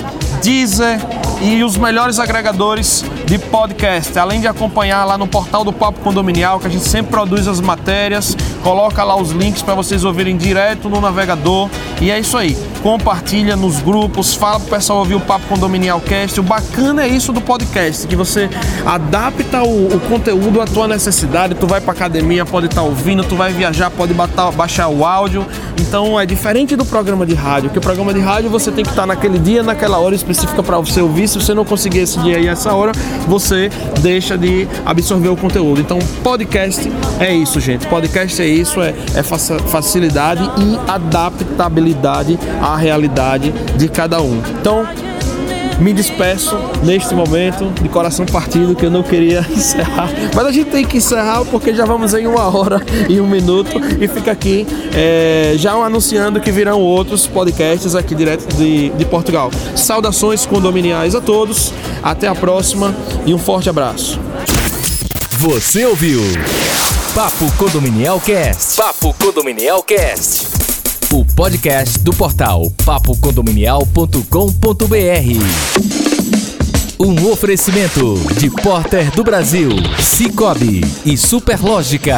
Deezer e os melhores agregadores de podcast, além de acompanhar lá no portal do Papo Condominial, que a gente sempre produz as matérias, coloca lá os links para vocês ouvirem direto no navegador. E é isso aí. Compartilha nos grupos, fala pro pessoal ouvir o Papo Condominial Cast. O bacana é isso do podcast, que você adapta o, o conteúdo à tua necessidade. Tu vai pra academia, pode estar ouvindo, tu vai viajar, pode batar- baixar o áudio. Então é diferente do programa de rádio, que o programa de rádio você tem que estar naquele dia, naquela hora específica para você ouvir. Se você não conseguir esse dia e essa hora, você deixa de absorver o conteúdo. Então, podcast é isso, gente. Podcast é isso, é, é facilidade e adaptabilidade à realidade de cada um. Então, me despeço neste momento de coração partido que eu não queria encerrar, mas a gente tem que encerrar porque já vamos em uma hora e um minuto e fica aqui é, já anunciando que virão outros podcasts aqui direto de, de Portugal. Saudações condominiais a todos, até a próxima e um forte abraço. Você ouviu Papo Condominial Cast. Papo Condominial Cast. O podcast do portal papocondominial.com.br. Um oferecimento de Porter do Brasil, Cicobi e Superlógica.